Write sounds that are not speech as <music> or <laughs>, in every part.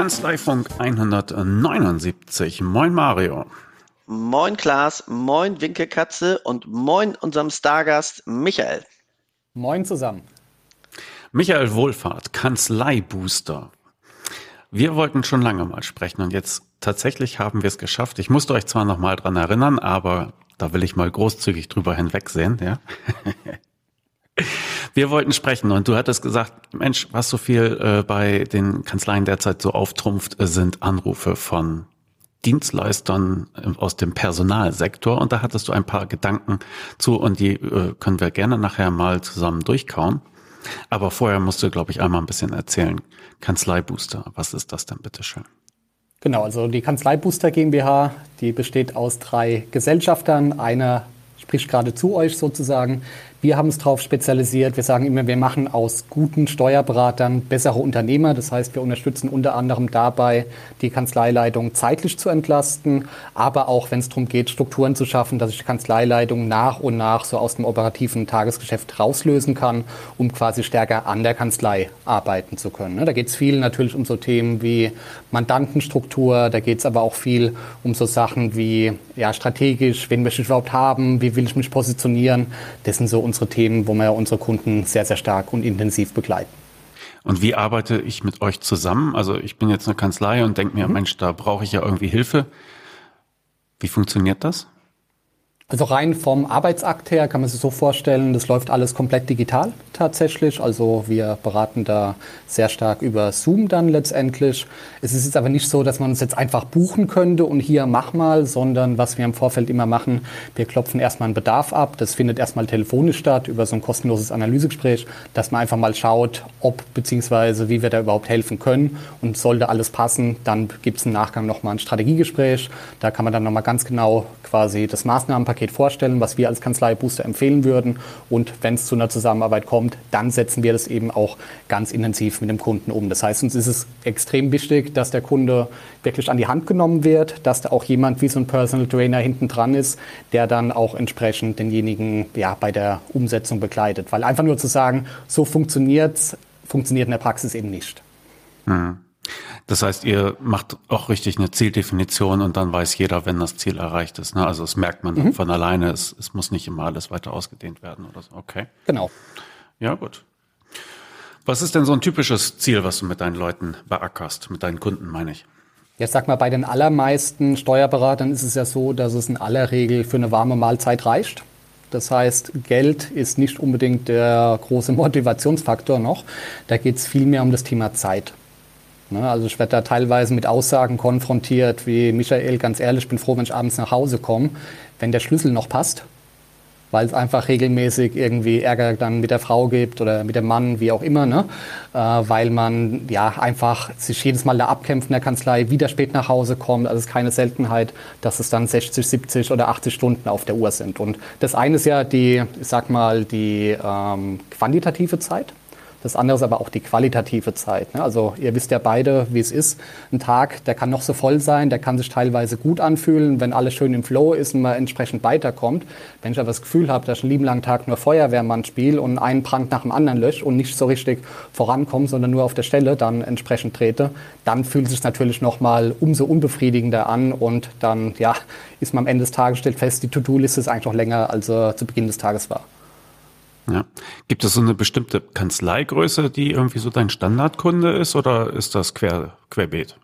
Kanzleifunk 179. Moin Mario. Moin Klaas, moin Winkelkatze und moin unserem Stargast Michael. Moin zusammen. Michael Wohlfahrt, Kanzleibooster. Wir wollten schon lange mal sprechen und jetzt tatsächlich haben wir es geschafft. Ich musste euch zwar noch mal dran erinnern, aber da will ich mal großzügig drüber hinwegsehen, ja. <laughs> Wir wollten sprechen und du hattest gesagt, Mensch, was so viel äh, bei den Kanzleien derzeit so auftrumpft, äh, sind Anrufe von Dienstleistern äh, aus dem Personalsektor und da hattest du ein paar Gedanken zu und die äh, können wir gerne nachher mal zusammen durchkauen. Aber vorher musst du, glaube ich, einmal ein bisschen erzählen. Kanzleibooster, was ist das denn, bitteschön? Genau, also die Kanzleibooster GmbH, die besteht aus drei Gesellschaftern. Einer spricht gerade zu euch sozusagen. Wir haben uns darauf spezialisiert. Wir sagen immer, wir machen aus guten Steuerberatern bessere Unternehmer. Das heißt, wir unterstützen unter anderem dabei, die Kanzleileitung zeitlich zu entlasten, aber auch, wenn es darum geht, Strukturen zu schaffen, dass ich die Kanzleileitung nach und nach so aus dem operativen Tagesgeschäft rauslösen kann, um quasi stärker an der Kanzlei arbeiten zu können. Ne? Da geht es viel natürlich um so Themen wie Mandantenstruktur, da geht es aber auch viel um so Sachen wie ja, strategisch, wen möchte ich überhaupt haben, wie will ich mich positionieren. Das sind so unsere Themen, wo wir unsere Kunden sehr, sehr stark und intensiv begleiten. Und wie arbeite ich mit euch zusammen? Also ich bin jetzt eine Kanzlei und denke mir, mhm. Mensch, da brauche ich ja irgendwie Hilfe. Wie funktioniert das? Also rein vom Arbeitsakt her kann man sich so vorstellen, das läuft alles komplett digital tatsächlich. Also wir beraten da sehr stark über Zoom dann letztendlich. Es ist jetzt aber nicht so, dass man uns jetzt einfach buchen könnte und hier mach mal, sondern was wir im Vorfeld immer machen, wir klopfen erstmal einen Bedarf ab. Das findet erstmal telefonisch statt über so ein kostenloses Analysegespräch, dass man einfach mal schaut, ob bzw. wie wir da überhaupt helfen können. Und sollte alles passen, dann gibt es im Nachgang nochmal ein Strategiegespräch. Da kann man dann nochmal ganz genau quasi das Maßnahmenpaket Paket vorstellen, was wir als Kanzlei Booster empfehlen würden. Und wenn es zu einer Zusammenarbeit kommt, dann setzen wir das eben auch ganz intensiv mit dem Kunden um. Das heißt, uns ist es extrem wichtig, dass der Kunde wirklich an die Hand genommen wird, dass da auch jemand wie so ein Personal Trainer hinten dran ist, der dann auch entsprechend denjenigen ja, bei der Umsetzung begleitet. Weil einfach nur zu sagen, so funktioniert es, funktioniert in der Praxis eben nicht. Mhm. Das heißt, ihr macht auch richtig eine Zieldefinition und dann weiß jeder, wenn das Ziel erreicht ist. Ne? Also das merkt man mhm. von alleine. Es, es muss nicht immer alles weiter ausgedehnt werden oder so. Okay. Genau. Ja, gut. Was ist denn so ein typisches Ziel, was du mit deinen Leuten beackerst, mit deinen Kunden, meine ich? Ja, sag mal, bei den allermeisten Steuerberatern ist es ja so, dass es in aller Regel für eine warme Mahlzeit reicht. Das heißt, Geld ist nicht unbedingt der große Motivationsfaktor noch. Da geht es vielmehr um das Thema Zeit. Ne? Also ich werde da teilweise mit Aussagen konfrontiert, wie Michael, ganz ehrlich, ich bin froh, wenn ich abends nach Hause komme, wenn der Schlüssel noch passt, weil es einfach regelmäßig irgendwie Ärger dann mit der Frau gibt oder mit dem Mann, wie auch immer, ne? Äh, weil man ja einfach sich jedes Mal da abkämpft in der Kanzlei, wieder spät nach Hause kommt. Also es ist keine Seltenheit, dass es dann 60, 70 oder 80 Stunden auf der Uhr sind. Und das eine ist ja die, ich sag mal, die ähm, quantitative Zeit. Das andere ist aber auch die qualitative Zeit. Ne? Also ihr wisst ja beide, wie es ist. Ein Tag, der kann noch so voll sein, der kann sich teilweise gut anfühlen, wenn alles schön im Flow ist und man entsprechend weiterkommt. Wenn ich aber das Gefühl habe, dass ich einen lieben langen Tag nur Feuerwehrmann spiele und einen Brand nach dem anderen lösche und nicht so richtig vorankomme, sondern nur auf der Stelle dann entsprechend trete, dann fühlt es sich natürlich noch mal umso unbefriedigender an und dann ja, ist man am Ende des Tages stellt fest, die To-Do-Liste ist eigentlich noch länger, als äh, zu Beginn des Tages war. Ja. Gibt es so eine bestimmte Kanzleigröße, die irgendwie so dein Standardkunde ist oder ist das quer, querbeet?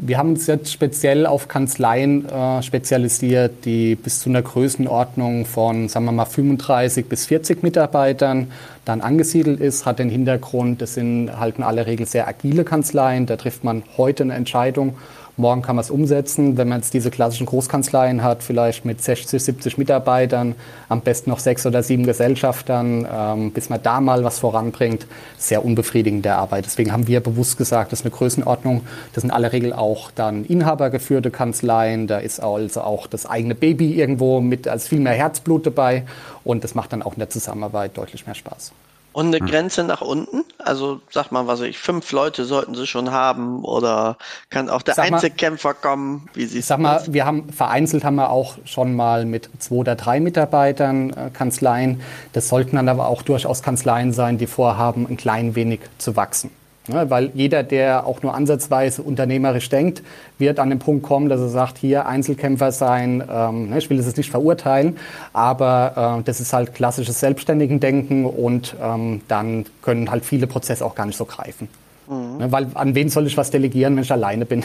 Wir haben uns jetzt speziell auf Kanzleien äh, spezialisiert, die bis zu einer Größenordnung von, sagen wir mal, 35 bis 40 Mitarbeitern dann angesiedelt ist, hat den Hintergrund, das sind halt in aller Regel sehr agile Kanzleien, da trifft man heute eine Entscheidung Morgen kann man es umsetzen. Wenn man jetzt diese klassischen Großkanzleien hat, vielleicht mit 60, 70 Mitarbeitern, am besten noch sechs oder sieben Gesellschaftern, ähm, bis man da mal was voranbringt, sehr unbefriedigende Arbeit. Deswegen haben wir bewusst gesagt, das ist eine Größenordnung. Das sind in aller Regel auch dann inhabergeführte Kanzleien. Da ist also auch das eigene Baby irgendwo mit als viel mehr Herzblut dabei. Und das macht dann auch in der Zusammenarbeit deutlich mehr Spaß. Und eine hm. Grenze nach unten? Also sag mal, was ich, fünf Leute sollten sie schon haben oder kann auch der sag Einzelkämpfer mal, kommen? Wie siehst sag mal, wir haben vereinzelt haben wir auch schon mal mit zwei oder drei Mitarbeitern äh, Kanzleien. Das sollten dann aber auch durchaus Kanzleien sein, die vorhaben, ein klein wenig zu wachsen. Ne, weil jeder, der auch nur ansatzweise unternehmerisch denkt, wird an den Punkt kommen, dass er sagt, hier Einzelkämpfer sein, ähm, ne, ich will das jetzt nicht verurteilen, aber äh, das ist halt klassisches selbstständigen Denken und ähm, dann können halt viele Prozesse auch gar nicht so greifen. Mhm. Ne, weil an wen soll ich was delegieren, wenn ich alleine bin?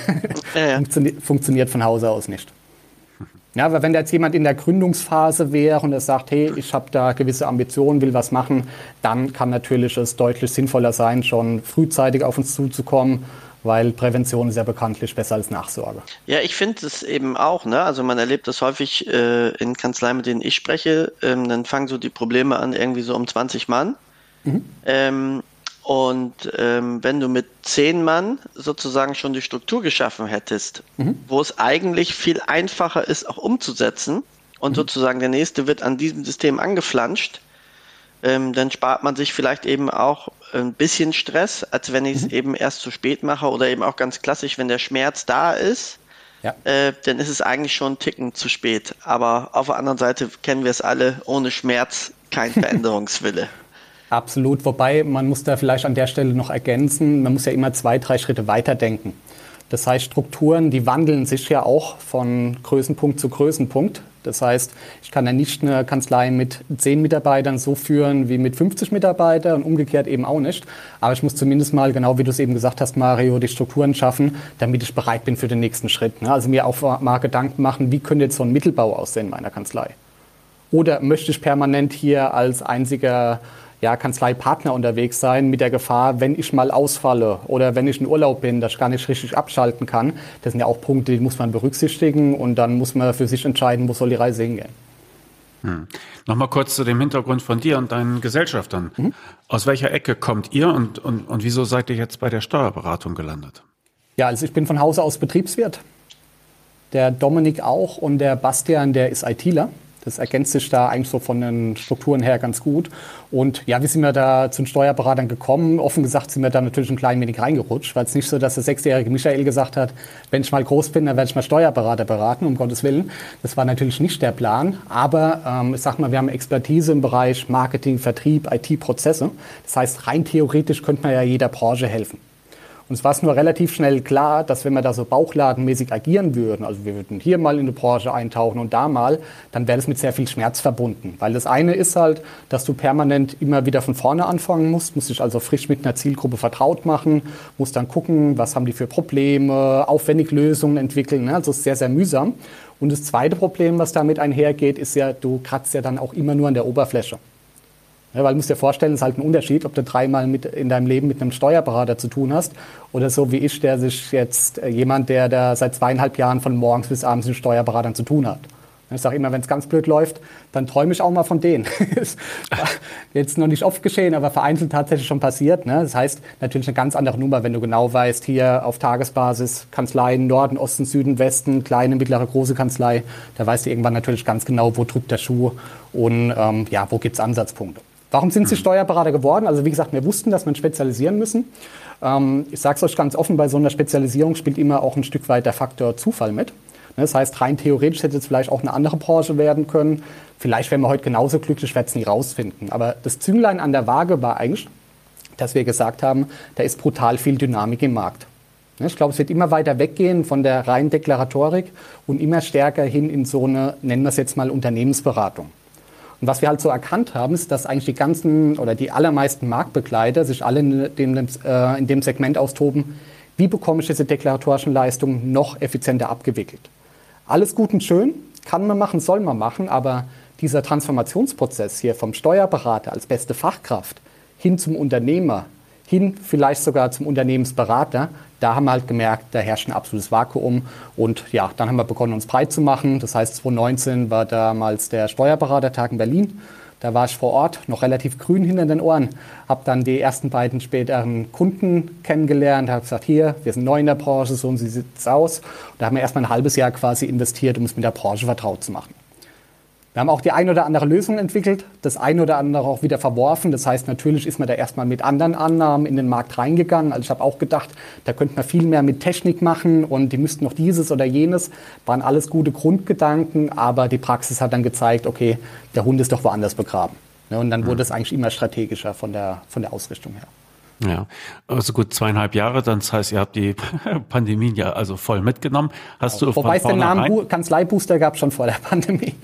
Ja, ja. <laughs> Funktioniert von Hause aus nicht. Ja, aber wenn jetzt jemand in der Gründungsphase wäre und er sagt, hey, ich habe da gewisse Ambitionen, will was machen, dann kann natürlich es deutlich sinnvoller sein, schon frühzeitig auf uns zuzukommen, weil Prävention ist ja bekanntlich besser als Nachsorge. Ja, ich finde es eben auch. Ne? Also man erlebt das häufig äh, in Kanzleien, mit denen ich spreche. Ähm, dann fangen so die Probleme an, irgendwie so um 20 Mann. Mhm. Ähm, und ähm, wenn du mit zehn Mann sozusagen schon die Struktur geschaffen hättest, mhm. wo es eigentlich viel einfacher ist, auch umzusetzen, und mhm. sozusagen der nächste wird an diesem System angeflanscht, ähm, dann spart man sich vielleicht eben auch ein bisschen Stress, als wenn ich es mhm. eben erst zu spät mache oder eben auch ganz klassisch, wenn der Schmerz da ist, ja. äh, dann ist es eigentlich schon ein Ticken zu spät. Aber auf der anderen Seite kennen wir es alle, ohne Schmerz kein <laughs> Veränderungswille. Absolut, wobei man muss da vielleicht an der Stelle noch ergänzen, man muss ja immer zwei, drei Schritte weiterdenken. Das heißt, Strukturen, die wandeln sich ja auch von Größenpunkt zu Größenpunkt. Das heißt, ich kann ja nicht eine Kanzlei mit zehn Mitarbeitern so führen wie mit 50 Mitarbeitern und umgekehrt eben auch nicht. Aber ich muss zumindest mal, genau wie du es eben gesagt hast, Mario, die Strukturen schaffen, damit ich bereit bin für den nächsten Schritt. Ne? Also mir auch mal Gedanken machen, wie könnte jetzt so ein Mittelbau aussehen in meiner Kanzlei? Oder möchte ich permanent hier als einziger ja, Kanzleipartner unterwegs sein mit der Gefahr, wenn ich mal ausfalle oder wenn ich in Urlaub bin, dass ich gar nicht richtig abschalten kann. Das sind ja auch Punkte, die muss man berücksichtigen und dann muss man für sich entscheiden, wo soll die Reise hingehen. Hm. Nochmal kurz zu dem Hintergrund von dir und deinen Gesellschaftern. Mhm. Aus welcher Ecke kommt ihr und, und, und wieso seid ihr jetzt bei der Steuerberatung gelandet? Ja, also ich bin von Hause aus Betriebswirt. Der Dominik auch und der Bastian, der ist ITler. Das ergänzt sich da eigentlich so von den Strukturen her ganz gut. Und ja, wie sind wir da zu den Steuerberatern gekommen? Offen gesagt sind wir da natürlich ein klein wenig reingerutscht, weil es nicht so, dass der sechsjährige Michael gesagt hat, wenn ich mal groß bin, dann werde ich mal Steuerberater beraten, um Gottes Willen. Das war natürlich nicht der Plan. Aber ähm, ich sag mal, wir haben Expertise im Bereich Marketing, Vertrieb, IT-Prozesse. Das heißt, rein theoretisch könnte man ja jeder Branche helfen. Und es war nur relativ schnell klar, dass wenn wir da so bauchladenmäßig agieren würden, also wir würden hier mal in eine Branche eintauchen und da mal, dann wäre das mit sehr viel Schmerz verbunden. Weil das eine ist halt, dass du permanent immer wieder von vorne anfangen musst, musst dich also frisch mit einer Zielgruppe vertraut machen, musst dann gucken, was haben die für Probleme, aufwendig Lösungen entwickeln. Ne? Also es sehr, sehr mühsam. Und das zweite Problem, was damit einhergeht, ist ja, du kratzt ja dann auch immer nur an der Oberfläche. Ja, weil du musst dir vorstellen, es ist halt ein Unterschied, ob du dreimal mit, in deinem Leben mit einem Steuerberater zu tun hast oder so wie ich, der sich jetzt äh, jemand, der da seit zweieinhalb Jahren von morgens bis abends mit Steuerberatern zu tun hat. Ich sage immer, wenn es ganz blöd läuft, dann träume ich auch mal von denen. <laughs> jetzt noch nicht oft geschehen, aber vereinzelt tatsächlich schon passiert. Ne? Das heißt natürlich eine ganz andere Nummer, wenn du genau weißt, hier auf Tagesbasis Kanzleien Norden, Osten, Süden, Westen, kleine, mittlere, große Kanzlei. Da weißt du irgendwann natürlich ganz genau, wo drückt der Schuh und ähm, ja, wo gibt es Ansatzpunkte. Warum sind Sie Steuerberater geworden? Also wie gesagt, wir wussten, dass wir spezialisieren müssen. Ähm, ich sage es euch ganz offen, bei so einer Spezialisierung spielt immer auch ein Stück weit der Faktor Zufall mit. Ne, das heißt, rein theoretisch hätte es vielleicht auch eine andere Branche werden können. Vielleicht wären wir heute genauso glücklich, werden es nie rausfinden. Aber das Zünglein an der Waage war eigentlich, dass wir gesagt haben, da ist brutal viel Dynamik im Markt. Ne, ich glaube, es wird immer weiter weggehen von der reinen Deklaratorik und immer stärker hin in so eine, nennen wir es jetzt mal, Unternehmensberatung. Und was wir halt so erkannt haben, ist, dass eigentlich die ganzen oder die allermeisten Marktbegleiter sich alle in dem, äh, in dem Segment austoben, wie bekomme ich diese deklaratorischen Leistungen noch effizienter abgewickelt. Alles gut und schön, kann man machen, soll man machen, aber dieser Transformationsprozess hier vom Steuerberater als beste Fachkraft hin zum Unternehmer, hin vielleicht sogar zum Unternehmensberater, da haben wir halt gemerkt, da herrscht ein absolutes Vakuum. Und ja, dann haben wir begonnen, uns breit zu machen. Das heißt, 2019 war damals der Steuerberatertag in Berlin. Da war ich vor Ort, noch relativ grün hinter den Ohren, habe dann die ersten beiden späteren Kunden kennengelernt, habe gesagt, hier, wir sind neu in der Branche, so und so sieht es aus. Und da haben wir erstmal ein halbes Jahr quasi investiert, um es mit der Branche vertraut zu machen. Wir haben auch die ein oder andere Lösung entwickelt, das ein oder andere auch wieder verworfen. Das heißt, natürlich ist man da erstmal mit anderen Annahmen in den Markt reingegangen. Also ich habe auch gedacht, da könnte man viel mehr mit Technik machen und die müssten noch dieses oder jenes. Waren alles gute Grundgedanken, aber die Praxis hat dann gezeigt, okay, der Hund ist doch woanders begraben. Und dann wurde es eigentlich immer strategischer von der, von der Ausrichtung her. Ja, also gut zweieinhalb Jahre, dann das heißt, ihr habt die <laughs> Pandemie ja also voll mitgenommen. Hast genau. du Wobei es den Namen Kanzleibooster gab schon vor der <laughs> Pandemie.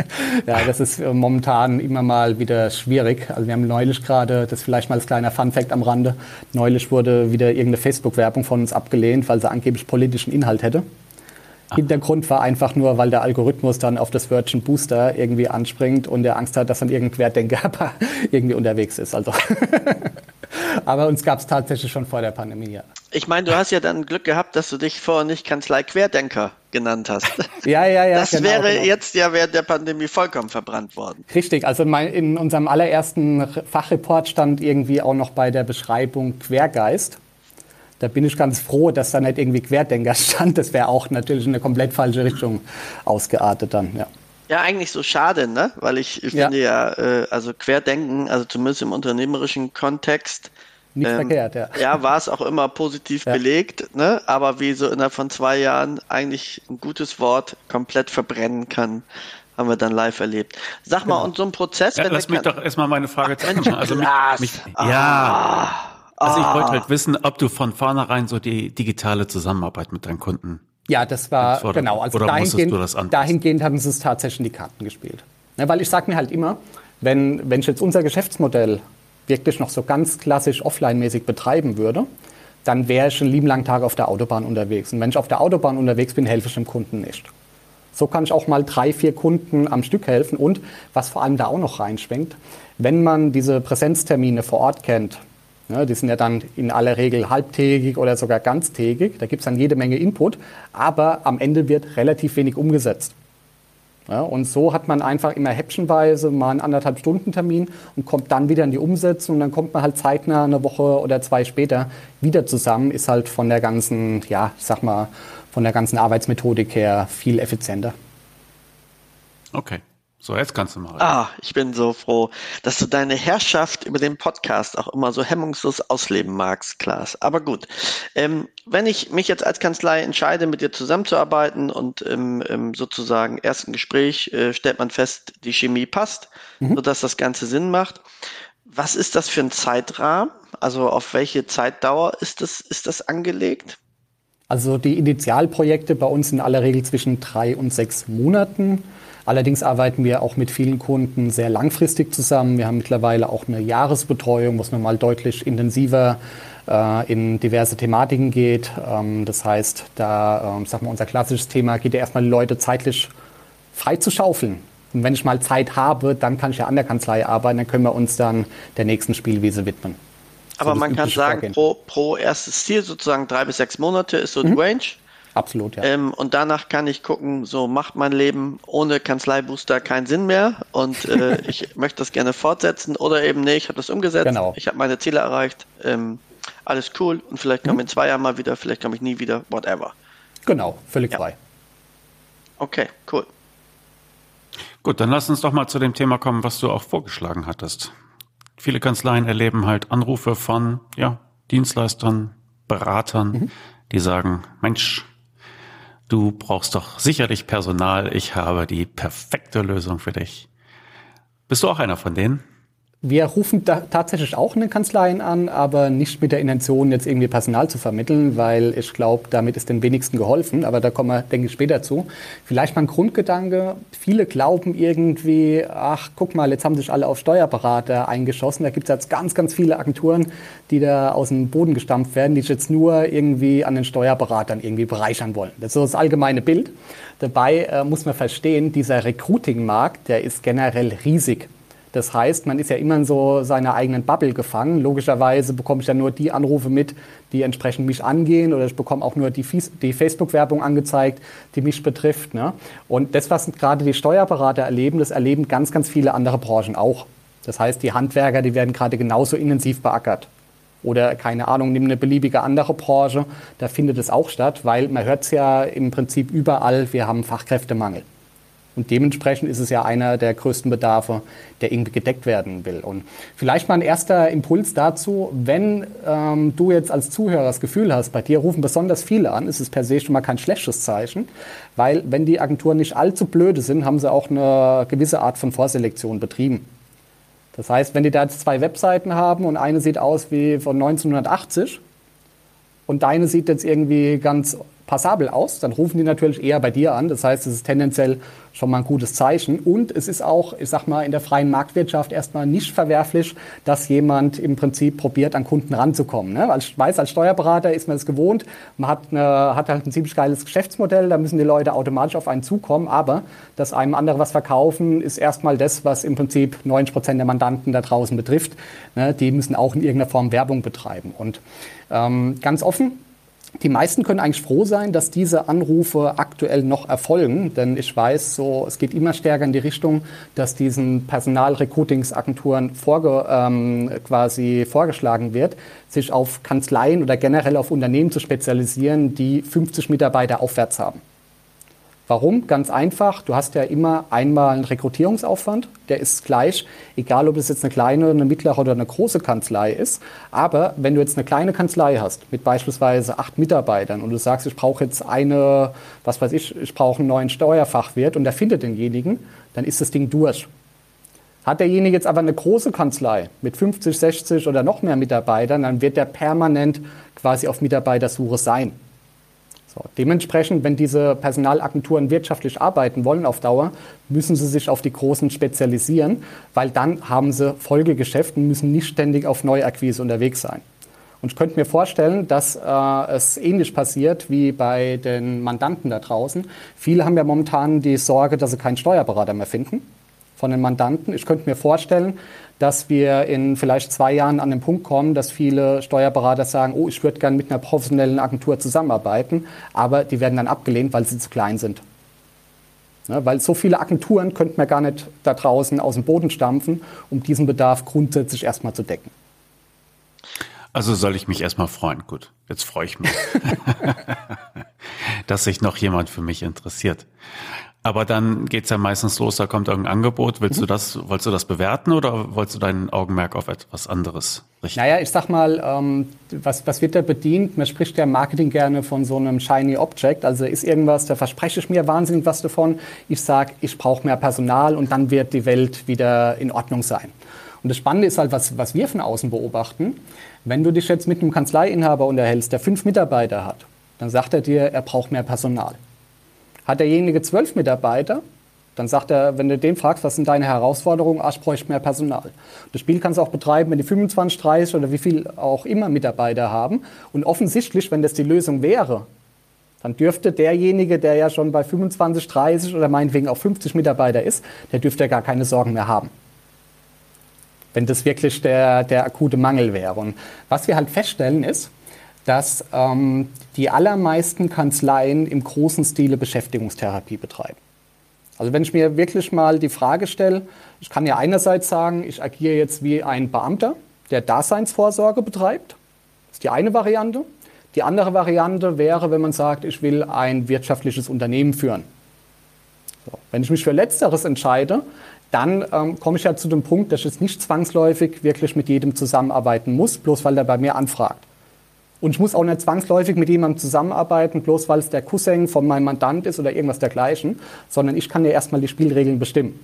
ja, das ist äh, momentan immer mal wieder schwierig. Also wir haben neulich gerade, das ist vielleicht mal als kleiner Funfact am Rande, neulich wurde wieder irgendeine Facebook-Werbung von uns abgelehnt, weil sie angeblich politischen Inhalt hätte. Ah. Hintergrund war einfach nur, weil der Algorithmus dann auf das Wörtchen Booster irgendwie anspringt und der Angst hat, dass dann irgendein Querdenker <laughs> irgendwie unterwegs ist. Also Aber uns gab es tatsächlich schon vor der Pandemie, ja. Ich meine, du hast ja dann Glück gehabt, dass du dich vorher nicht Kanzlei Querdenker genannt hast. <laughs> ja, ja, ja. Das genau, wäre genau. jetzt ja während der Pandemie vollkommen verbrannt worden. Richtig, also in unserem allerersten Fachreport stand irgendwie auch noch bei der Beschreibung Quergeist. Da bin ich ganz froh, dass da nicht irgendwie Querdenker <laughs> stand. Das wäre auch natürlich in eine komplett falsche Richtung ausgeartet dann, ja. Ja, eigentlich so schade, ne? Weil ich, ich ja. finde ja, äh, also Querdenken, also zumindest im unternehmerischen Kontext, nicht ähm, verkehrt, ja. Ja, war es auch immer positiv <laughs> ja. belegt, ne? aber wie so innerhalb von zwei Jahren eigentlich ein gutes Wort komplett verbrennen kann, haben wir dann live erlebt. Sag genau. mal, und so ein Prozess. Ja, lass mich doch erstmal meine Frage zu Ende Also mich, mich, ja. Ah. Also ich wollte halt wissen, ob du von vornherein so die digitale Zusammenarbeit mit deinen Kunden ja, das war oder, genau. Also dahingehend, dahingehend hatten sie es tatsächlich in die Karten gespielt. Ja, weil ich sage mir halt immer, wenn, wenn ich jetzt unser Geschäftsmodell wirklich noch so ganz klassisch offline-mäßig betreiben würde, dann wäre ich einen lieben langen Tag auf der Autobahn unterwegs. Und wenn ich auf der Autobahn unterwegs bin, helfe ich dem Kunden nicht. So kann ich auch mal drei, vier Kunden am Stück helfen. Und was vor allem da auch noch reinschwenkt, wenn man diese Präsenztermine vor Ort kennt, ja, die sind ja dann in aller Regel halbtägig oder sogar ganztägig. Da gibt es dann jede Menge Input, aber am Ende wird relativ wenig umgesetzt. Ja, und so hat man einfach immer häppchenweise mal einen anderthalb Stunden Termin und kommt dann wieder in die Umsetzung und dann kommt man halt zeitnah eine Woche oder zwei später wieder zusammen, ist halt von der ganzen, ja, ich sag mal, von der ganzen Arbeitsmethodik her viel effizienter. Okay. So, jetzt kannst du mal. Ah, ich bin so froh, dass du deine Herrschaft über den Podcast auch immer so hemmungslos ausleben magst, Klaas. Aber gut, ähm, wenn ich mich jetzt als Kanzlei entscheide, mit dir zusammenzuarbeiten und im, im sozusagen ersten Gespräch äh, stellt man fest, die Chemie passt, mhm. sodass das Ganze Sinn macht. Was ist das für ein Zeitrahmen? Also auf welche Zeitdauer ist das, ist das angelegt? Also die Initialprojekte bei uns in aller Regel zwischen drei und sechs Monaten. Allerdings arbeiten wir auch mit vielen Kunden sehr langfristig zusammen. Wir haben mittlerweile auch eine Jahresbetreuung, wo es nochmal deutlich intensiver äh, in diverse Thematiken geht. Ähm, das heißt, da, ähm, sag mal, unser klassisches Thema geht ja erstmal die Leute zeitlich frei zu schaufeln. Und wenn ich mal Zeit habe, dann kann ich ja an der Kanzlei arbeiten, dann können wir uns dann der nächsten Spielwiese widmen. Aber so man kann sagen, pro, pro erstes Ziel sozusagen drei bis sechs Monate ist so mhm. die Range. Absolut, ja. Ähm, und danach kann ich gucken, so macht mein Leben ohne Kanzleibooster keinen Sinn mehr und äh, <laughs> ich möchte das gerne fortsetzen oder eben, nee, ich habe das umgesetzt, genau. ich habe meine Ziele erreicht, ähm, alles cool und vielleicht komme ich mhm. in zwei Jahren mal wieder, vielleicht komme ich nie wieder, whatever. Genau, völlig ja. frei. Okay, cool. Gut, dann lass uns doch mal zu dem Thema kommen, was du auch vorgeschlagen hattest. Viele Kanzleien erleben halt Anrufe von ja, Dienstleistern, Beratern, mhm. die sagen, Mensch, Du brauchst doch sicherlich Personal. Ich habe die perfekte Lösung für dich. Bist du auch einer von denen? Wir rufen tatsächlich auch in den Kanzleien an, aber nicht mit der Intention, jetzt irgendwie Personal zu vermitteln, weil ich glaube, damit ist den wenigsten geholfen. Aber da kommen wir, denke ich, später zu. Vielleicht mal ein Grundgedanke. Viele glauben irgendwie, ach, guck mal, jetzt haben sich alle auf Steuerberater eingeschossen. Da gibt es jetzt ganz, ganz viele Agenturen, die da aus dem Boden gestampft werden, die sich jetzt nur irgendwie an den Steuerberatern irgendwie bereichern wollen. Das ist so das allgemeine Bild. Dabei äh, muss man verstehen, dieser Recruiting-Markt, der ist generell riesig. Das heißt, man ist ja immer in so seiner eigenen Bubble gefangen. Logischerweise bekomme ich ja nur die Anrufe mit, die entsprechend mich angehen oder ich bekomme auch nur die, die Facebook-Werbung angezeigt, die mich betrifft. Ne? Und das, was gerade die Steuerberater erleben, das erleben ganz, ganz viele andere Branchen auch. Das heißt, die Handwerker, die werden gerade genauso intensiv beackert. Oder keine Ahnung, nimm eine beliebige andere Branche, da findet es auch statt, weil man hört es ja im Prinzip überall, wir haben Fachkräftemangel. Und dementsprechend ist es ja einer der größten Bedarfe, der irgendwie gedeckt werden will. Und vielleicht mal ein erster Impuls dazu, wenn ähm, du jetzt als Zuhörer das Gefühl hast, bei dir rufen besonders viele an, ist es per se schon mal kein schlechtes Zeichen, weil wenn die Agenturen nicht allzu blöde sind, haben sie auch eine gewisse Art von Vorselektion betrieben. Das heißt, wenn die da jetzt zwei Webseiten haben und eine sieht aus wie von 1980 und deine sieht jetzt irgendwie ganz passabel aus, dann rufen die natürlich eher bei dir an. Das heißt, es ist tendenziell schon mal ein gutes Zeichen. Und es ist auch, ich sag mal, in der freien Marktwirtschaft erstmal nicht verwerflich, dass jemand im Prinzip probiert, an Kunden ranzukommen. Ne? Weil ich weiß, als Steuerberater ist man es gewohnt. Man hat, eine, hat halt ein ziemlich geiles Geschäftsmodell. Da müssen die Leute automatisch auf einen zukommen. Aber dass einem andere was verkaufen, ist erstmal das, was im Prinzip 90 Prozent der Mandanten da draußen betrifft. Ne? Die müssen auch in irgendeiner Form Werbung betreiben. Und ähm, ganz offen, die meisten können eigentlich froh sein, dass diese Anrufe aktuell noch erfolgen, denn ich weiß, so es geht immer stärker in die Richtung, dass diesen Personalrecruitingsagenturen vorge, ähm, quasi vorgeschlagen wird, sich auf Kanzleien oder generell auf Unternehmen zu spezialisieren, die 50 Mitarbeiter aufwärts haben. Warum? Ganz einfach. Du hast ja immer einmal einen Rekrutierungsaufwand. Der ist gleich, egal ob es jetzt eine kleine, eine mittlere oder eine große Kanzlei ist. Aber wenn du jetzt eine kleine Kanzlei hast mit beispielsweise acht Mitarbeitern und du sagst, ich brauche jetzt eine, was weiß ich, ich brauche einen neuen Steuerfachwirt und der findet denjenigen, dann ist das Ding durch. Hat derjenige jetzt aber eine große Kanzlei mit 50, 60 oder noch mehr Mitarbeitern, dann wird der permanent quasi auf Mitarbeitersuche sein. So, dementsprechend, wenn diese Personalagenturen wirtschaftlich arbeiten wollen auf Dauer, müssen sie sich auf die Großen spezialisieren, weil dann haben sie Folgegeschäft und müssen nicht ständig auf Neuakquise unterwegs sein. Und ich könnte mir vorstellen, dass äh, es ähnlich passiert wie bei den Mandanten da draußen. Viele haben ja momentan die Sorge, dass sie keinen Steuerberater mehr finden von den Mandanten. Ich könnte mir vorstellen, dass wir in vielleicht zwei Jahren an den Punkt kommen, dass viele Steuerberater sagen, oh, ich würde gerne mit einer professionellen Agentur zusammenarbeiten, aber die werden dann abgelehnt, weil sie zu klein sind. Ja, weil so viele Agenturen könnten wir gar nicht da draußen aus dem Boden stampfen, um diesen Bedarf grundsätzlich erstmal zu decken. Also soll ich mich erstmal freuen. Gut, jetzt freue ich mich, <laughs> <laughs> dass sich noch jemand für mich interessiert. Aber dann geht's ja meistens los, da kommt irgendein Angebot. Willst mhm. du das, wolltest du das bewerten oder wolltest du dein Augenmerk auf etwas anderes richten? Naja, ich sag mal, ähm, was, was wird da bedient? Man spricht ja im Marketing gerne von so einem Shiny Object. Also ist irgendwas, da verspreche ich mir wahnsinnig was davon. Ich sage, ich brauche mehr Personal und dann wird die Welt wieder in Ordnung sein. Und das Spannende ist halt, was, was wir von außen beobachten. Wenn du dich jetzt mit einem Kanzleiinhaber unterhältst, der fünf Mitarbeiter hat, dann sagt er dir, er braucht mehr Personal. Hat derjenige zwölf Mitarbeiter, dann sagt er, wenn du den fragst, was sind deine Herausforderungen, ach, ich bräuchte mehr Personal. Das Spiel kannst du auch betreiben, wenn die 25, 30 oder wie viel auch immer Mitarbeiter haben. Und offensichtlich, wenn das die Lösung wäre, dann dürfte derjenige, der ja schon bei 25, 30 oder meinetwegen auch 50 Mitarbeiter ist, der dürfte gar keine Sorgen mehr haben. Wenn das wirklich der, der akute Mangel wäre. Und was wir halt feststellen ist, dass ähm, die allermeisten Kanzleien im großen Stile Beschäftigungstherapie betreiben. Also wenn ich mir wirklich mal die Frage stelle, ich kann ja einerseits sagen, ich agiere jetzt wie ein Beamter, der Daseinsvorsorge betreibt. Das ist die eine Variante. Die andere Variante wäre, wenn man sagt, ich will ein wirtschaftliches Unternehmen führen. So. Wenn ich mich für Letzteres entscheide, dann ähm, komme ich ja zu dem Punkt, dass ich jetzt nicht zwangsläufig wirklich mit jedem zusammenarbeiten muss, bloß weil er bei mir anfragt. Und ich muss auch nicht zwangsläufig mit jemandem zusammenarbeiten, bloß weil es der Cousin von meinem Mandant ist oder irgendwas dergleichen, sondern ich kann ja erstmal die Spielregeln bestimmen.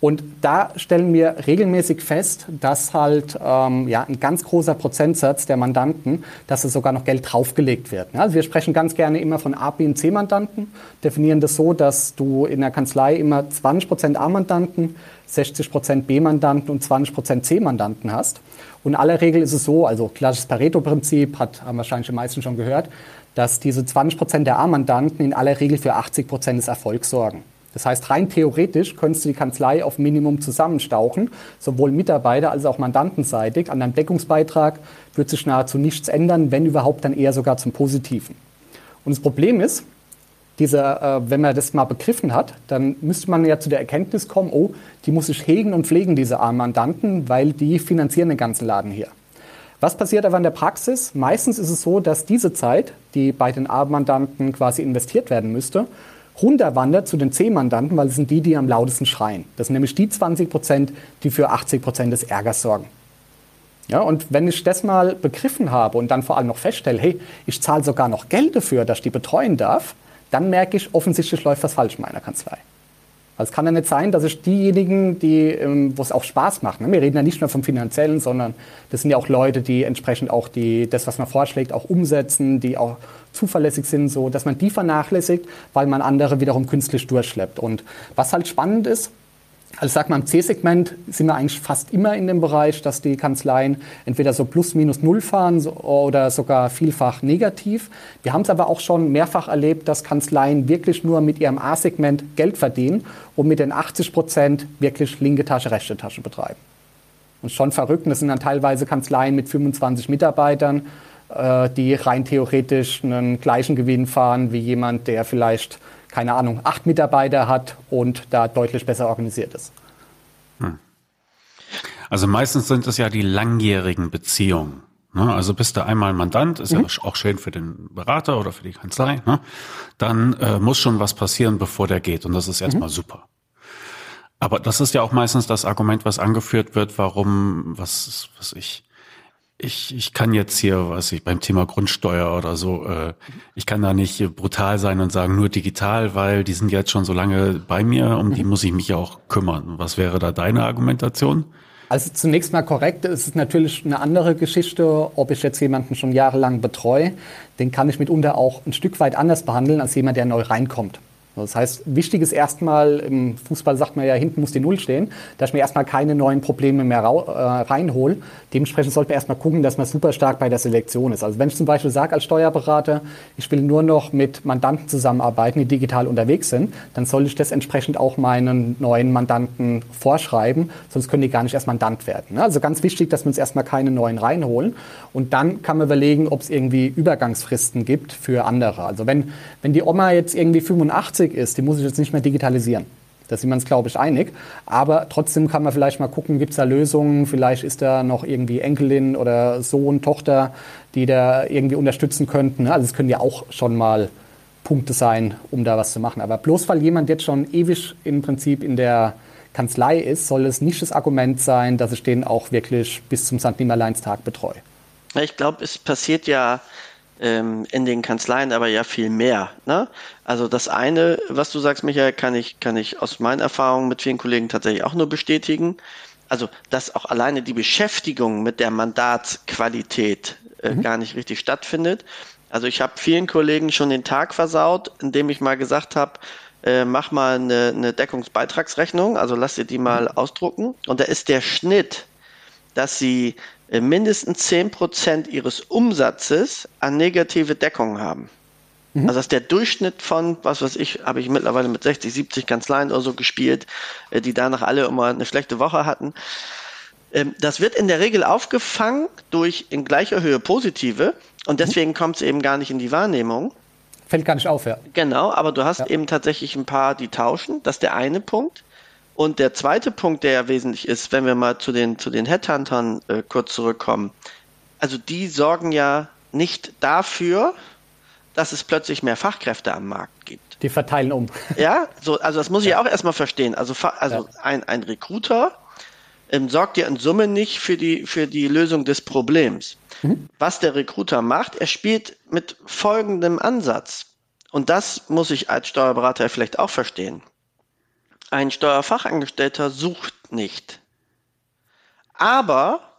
Und da stellen wir regelmäßig fest, dass halt ähm, ja, ein ganz großer Prozentsatz der Mandanten, dass es sogar noch Geld draufgelegt wird. Also wir sprechen ganz gerne immer von A, B und C-Mandanten, definieren das so, dass du in der Kanzlei immer 20% A-Mandanten, 60% B-Mandanten und 20% C-Mandanten hast. Und in aller Regel ist es so, also klassisches Pareto-Prinzip, hat, haben wahrscheinlich die meisten schon gehört, dass diese 20% der A-Mandanten in aller Regel für 80% des Erfolgs sorgen. Das heißt, rein theoretisch könntest du die Kanzlei auf Minimum zusammenstauchen, sowohl Mitarbeiter als auch mandantenseitig. An deinem Deckungsbeitrag wird sich nahezu nichts ändern, wenn überhaupt dann eher sogar zum Positiven. Und das Problem ist, dieser, äh, wenn man das mal begriffen hat, dann müsste man ja zu der Erkenntnis kommen, oh, die muss ich hegen und pflegen, diese armen Mandanten, weil die finanzieren den ganzen Laden hier. Was passiert aber in der Praxis? Meistens ist es so, dass diese Zeit, die bei den A-Mandanten quasi investiert werden müsste, runterwandert zu den C-Mandanten, weil es sind die, die am lautesten schreien. Das sind nämlich die 20 Prozent, die für 80 Prozent des Ärgers sorgen. Ja, und wenn ich das mal begriffen habe und dann vor allem noch feststelle, hey, ich zahle sogar noch Geld dafür, dass ich die betreuen darf, dann merke ich, offensichtlich läuft was falsch in meiner Kanzlei. Also es kann ja nicht sein, dass ich diejenigen, die, ähm, wo es auch Spaß macht, ne? wir reden ja nicht nur vom Finanziellen, sondern das sind ja auch Leute, die entsprechend auch die, das, was man vorschlägt, auch umsetzen, die auch zuverlässig sind, so, dass man die vernachlässigt, weil man andere wiederum künstlich durchschleppt. Und was halt spannend ist, also sag mal, im C-Segment sind wir eigentlich fast immer in dem Bereich, dass die Kanzleien entweder so plus minus null fahren oder sogar vielfach negativ. Wir haben es aber auch schon mehrfach erlebt, dass Kanzleien wirklich nur mit ihrem A-Segment Geld verdienen und mit den 80 Prozent wirklich linke Tasche, rechte Tasche betreiben. Und schon verrückt, das sind dann teilweise Kanzleien mit 25 Mitarbeitern, die rein theoretisch einen gleichen Gewinn fahren wie jemand, der vielleicht keine Ahnung, acht Mitarbeiter hat und da deutlich besser organisiert ist. Hm. Also meistens sind es ja die langjährigen Beziehungen. Ne? Also bist du einmal Mandant, ist mhm. ja auch schön für den Berater oder für die Kanzlei, ne? dann äh, muss schon was passieren, bevor der geht. Und das ist erstmal mhm. super. Aber das ist ja auch meistens das Argument, was angeführt wird, warum, was, was ich, ich, ich kann jetzt hier, was ich beim Thema Grundsteuer oder so, äh, ich kann da nicht brutal sein und sagen nur digital, weil die sind jetzt schon so lange bei mir, um die mhm. muss ich mich ja auch kümmern. Was wäre da deine Argumentation? Also zunächst mal korrekt, es ist natürlich eine andere Geschichte, ob ich jetzt jemanden schon jahrelang betreue, den kann ich mitunter auch ein Stück weit anders behandeln als jemand, der neu reinkommt. Das heißt, wichtig ist erstmal, im Fußball sagt man ja, hinten muss die Null stehen, dass ich mir erstmal keine neuen Probleme mehr äh, reinhole. Dementsprechend sollte man erstmal gucken, dass man super stark bei der Selektion ist. Also wenn ich zum Beispiel sage als Steuerberater, ich will nur noch mit Mandanten zusammenarbeiten, die digital unterwegs sind, dann soll ich das entsprechend auch meinen neuen Mandanten vorschreiben, sonst können die gar nicht erst Mandant werden. Also ganz wichtig, dass wir uns erstmal keine neuen reinholen. Und dann kann man überlegen, ob es irgendwie Übergangsfristen gibt für andere. Also wenn, wenn die Oma jetzt irgendwie 85 ist, die muss ich jetzt nicht mehr digitalisieren. Da sind wir uns, glaube ich, einig. Aber trotzdem kann man vielleicht mal gucken, gibt es da Lösungen? Vielleicht ist da noch irgendwie Enkelin oder Sohn, Tochter, die da irgendwie unterstützen könnten. Also es können ja auch schon mal Punkte sein, um da was zu machen. Aber bloß weil jemand jetzt schon ewig im Prinzip in der Kanzlei ist, soll es nicht das Argument sein, dass ich den auch wirklich bis zum St. Nimmerleinstag betreue. Ich glaube, es passiert ja ähm, in den Kanzleien aber ja viel mehr. Ne? Also das eine, was du sagst, Michael, kann ich, kann ich aus meinen Erfahrungen mit vielen Kollegen tatsächlich auch nur bestätigen. Also, dass auch alleine die Beschäftigung mit der Mandatsqualität äh, mhm. gar nicht richtig stattfindet. Also ich habe vielen Kollegen schon den Tag versaut, indem ich mal gesagt habe, äh, mach mal eine, eine Deckungsbeitragsrechnung, also lass dir die mal mhm. ausdrucken. Und da ist der Schnitt, dass sie mindestens 10% ihres Umsatzes an negative Deckung haben. Mhm. Also das ist der Durchschnitt von, was weiß ich, habe ich mittlerweile mit 60, 70 Kanzleien oder so gespielt, äh, die danach alle immer eine schlechte Woche hatten. Ähm, das wird in der Regel aufgefangen durch in gleicher Höhe positive und mhm. deswegen kommt es eben gar nicht in die Wahrnehmung. Fällt gar nicht auf, ja. Genau, aber du hast ja. eben tatsächlich ein paar, die tauschen. Das ist der eine Punkt. Und der zweite Punkt, der ja wesentlich ist, wenn wir mal zu den, zu den Headhuntern äh, kurz zurückkommen, also die sorgen ja nicht dafür, dass es plötzlich mehr Fachkräfte am Markt gibt. Die verteilen um. <laughs> Ja, so, also das muss ich ja. auch erstmal verstehen. Also, also ja. ein, ein Recruiter ähm, sorgt ja in Summe nicht für die, für die Lösung des Problems. Mhm. Was der Recruiter macht, er spielt mit folgendem Ansatz. Und das muss ich als Steuerberater vielleicht auch verstehen. Ein Steuerfachangestellter sucht nicht. Aber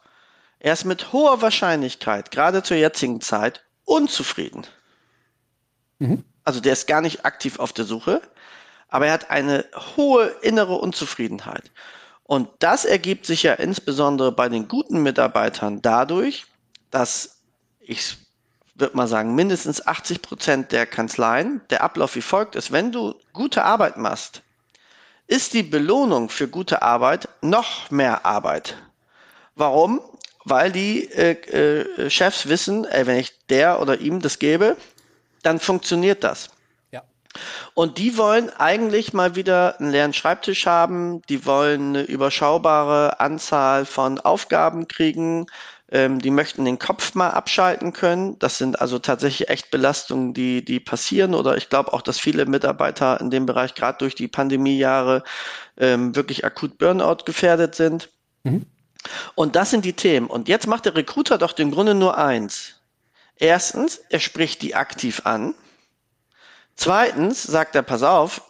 er ist mit hoher Wahrscheinlichkeit, gerade zur jetzigen Zeit, unzufrieden. Mhm. Also der ist gar nicht aktiv auf der Suche, aber er hat eine hohe innere Unzufriedenheit. Und das ergibt sich ja insbesondere bei den guten Mitarbeitern dadurch, dass ich würde mal sagen, mindestens 80 Prozent der Kanzleien der Ablauf wie folgt ist. Wenn du gute Arbeit machst, ist die Belohnung für gute Arbeit noch mehr Arbeit. Warum? Weil die äh, äh, Chefs wissen, ey, wenn ich der oder ihm das gebe, dann funktioniert das. Ja. Und die wollen eigentlich mal wieder einen leeren Schreibtisch haben, die wollen eine überschaubare Anzahl von Aufgaben kriegen, ähm, die möchten den Kopf mal abschalten können. Das sind also tatsächlich echt Belastungen, die, die passieren. Oder ich glaube auch, dass viele Mitarbeiter in dem Bereich gerade durch die Pandemiejahre ähm, wirklich akut Burnout gefährdet sind. Mhm. Und das sind die Themen. Und jetzt macht der Recruiter doch im Grunde nur eins. Erstens, er spricht die aktiv an. Zweitens sagt er, pass auf,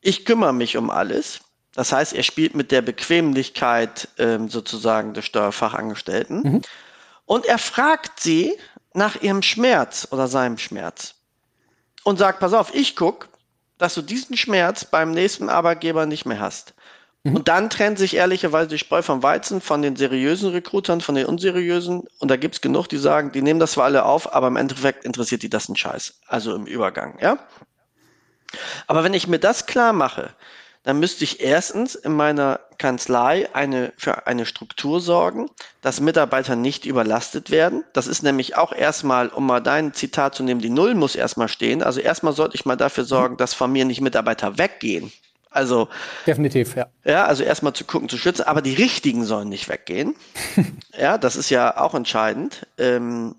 ich kümmere mich um alles. Das heißt, er spielt mit der Bequemlichkeit ähm, sozusagen des Steuerfachangestellten. Mhm. Und er fragt sie nach ihrem Schmerz oder seinem Schmerz. Und sagt, pass auf, ich gucke, dass du diesen Schmerz beim nächsten Arbeitgeber nicht mehr hast. Mhm. Und dann trennt sich ehrlicherweise die Spreu vom Weizen von den seriösen Recruitern, von den unseriösen. Und da gibt es genug, die sagen, die nehmen das zwar alle auf, aber im Endeffekt interessiert die das einen Scheiß. Also im Übergang, ja. Aber wenn ich mir das klar mache, dann müsste ich erstens in meiner Kanzlei eine, für eine Struktur sorgen, dass Mitarbeiter nicht überlastet werden. Das ist nämlich auch erstmal, um mal dein Zitat zu nehmen, die Null muss erstmal stehen. Also erstmal sollte ich mal dafür sorgen, dass von mir nicht Mitarbeiter weggehen. Also definitiv, ja. Ja, also erstmal zu gucken, zu schützen, aber die richtigen sollen nicht weggehen. <laughs> ja, das ist ja auch entscheidend. Ähm,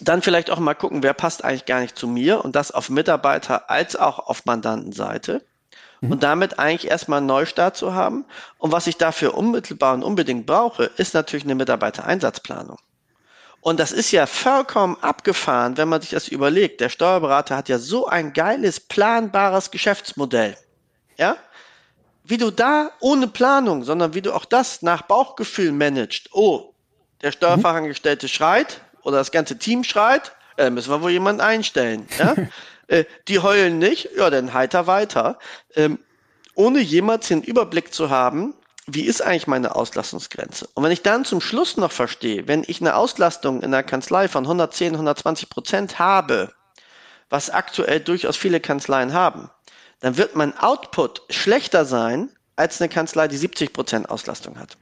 dann vielleicht auch mal gucken, wer passt eigentlich gar nicht zu mir und das auf Mitarbeiter als auch auf Mandantenseite. Mhm. Und damit eigentlich erstmal einen Neustart zu haben. Und was ich dafür unmittelbar und unbedingt brauche, ist natürlich eine Mitarbeitereinsatzplanung. Und das ist ja vollkommen abgefahren, wenn man sich das überlegt. Der Steuerberater hat ja so ein geiles, planbares Geschäftsmodell. Ja? Wie du da ohne Planung, sondern wie du auch das nach Bauchgefühl managst. Oh, der Steuerfachangestellte mhm. schreit oder das ganze Team schreit, äh, müssen wir wohl jemanden einstellen. Ja? <laughs> äh, die heulen nicht, ja, dann heiter weiter. Ähm, ohne jemals den Überblick zu haben, wie ist eigentlich meine Auslastungsgrenze? Und wenn ich dann zum Schluss noch verstehe, wenn ich eine Auslastung in der Kanzlei von 110, 120 Prozent habe, was aktuell durchaus viele Kanzleien haben, dann wird mein Output schlechter sein als eine Kanzlei, die 70 Prozent Auslastung hat.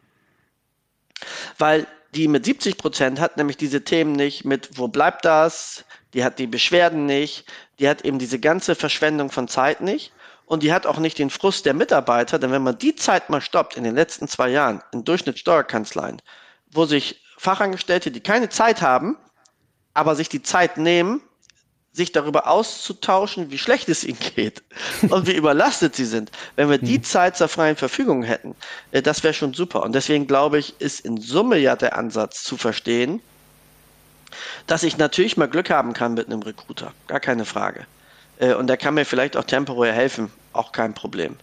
Weil die mit 70 Prozent hat nämlich diese Themen nicht mit, wo bleibt das? Die hat die Beschwerden nicht. Die hat eben diese ganze Verschwendung von Zeit nicht. Und die hat auch nicht den Frust der Mitarbeiter, denn wenn man die Zeit mal stoppt in den letzten zwei Jahren in Durchschnittssteuerkanzleien, wo sich Fachangestellte, die keine Zeit haben, aber sich die Zeit nehmen, sich darüber auszutauschen, wie schlecht es ihnen geht <laughs> und wie überlastet sie sind. Wenn wir die hm. Zeit zur freien Verfügung hätten, äh, das wäre schon super. Und deswegen glaube ich, ist in Summe ja der Ansatz zu verstehen, dass ich natürlich mal Glück haben kann mit einem Recruiter. Gar keine Frage. Äh, und der kann mir vielleicht auch temporär helfen. Auch kein Problem.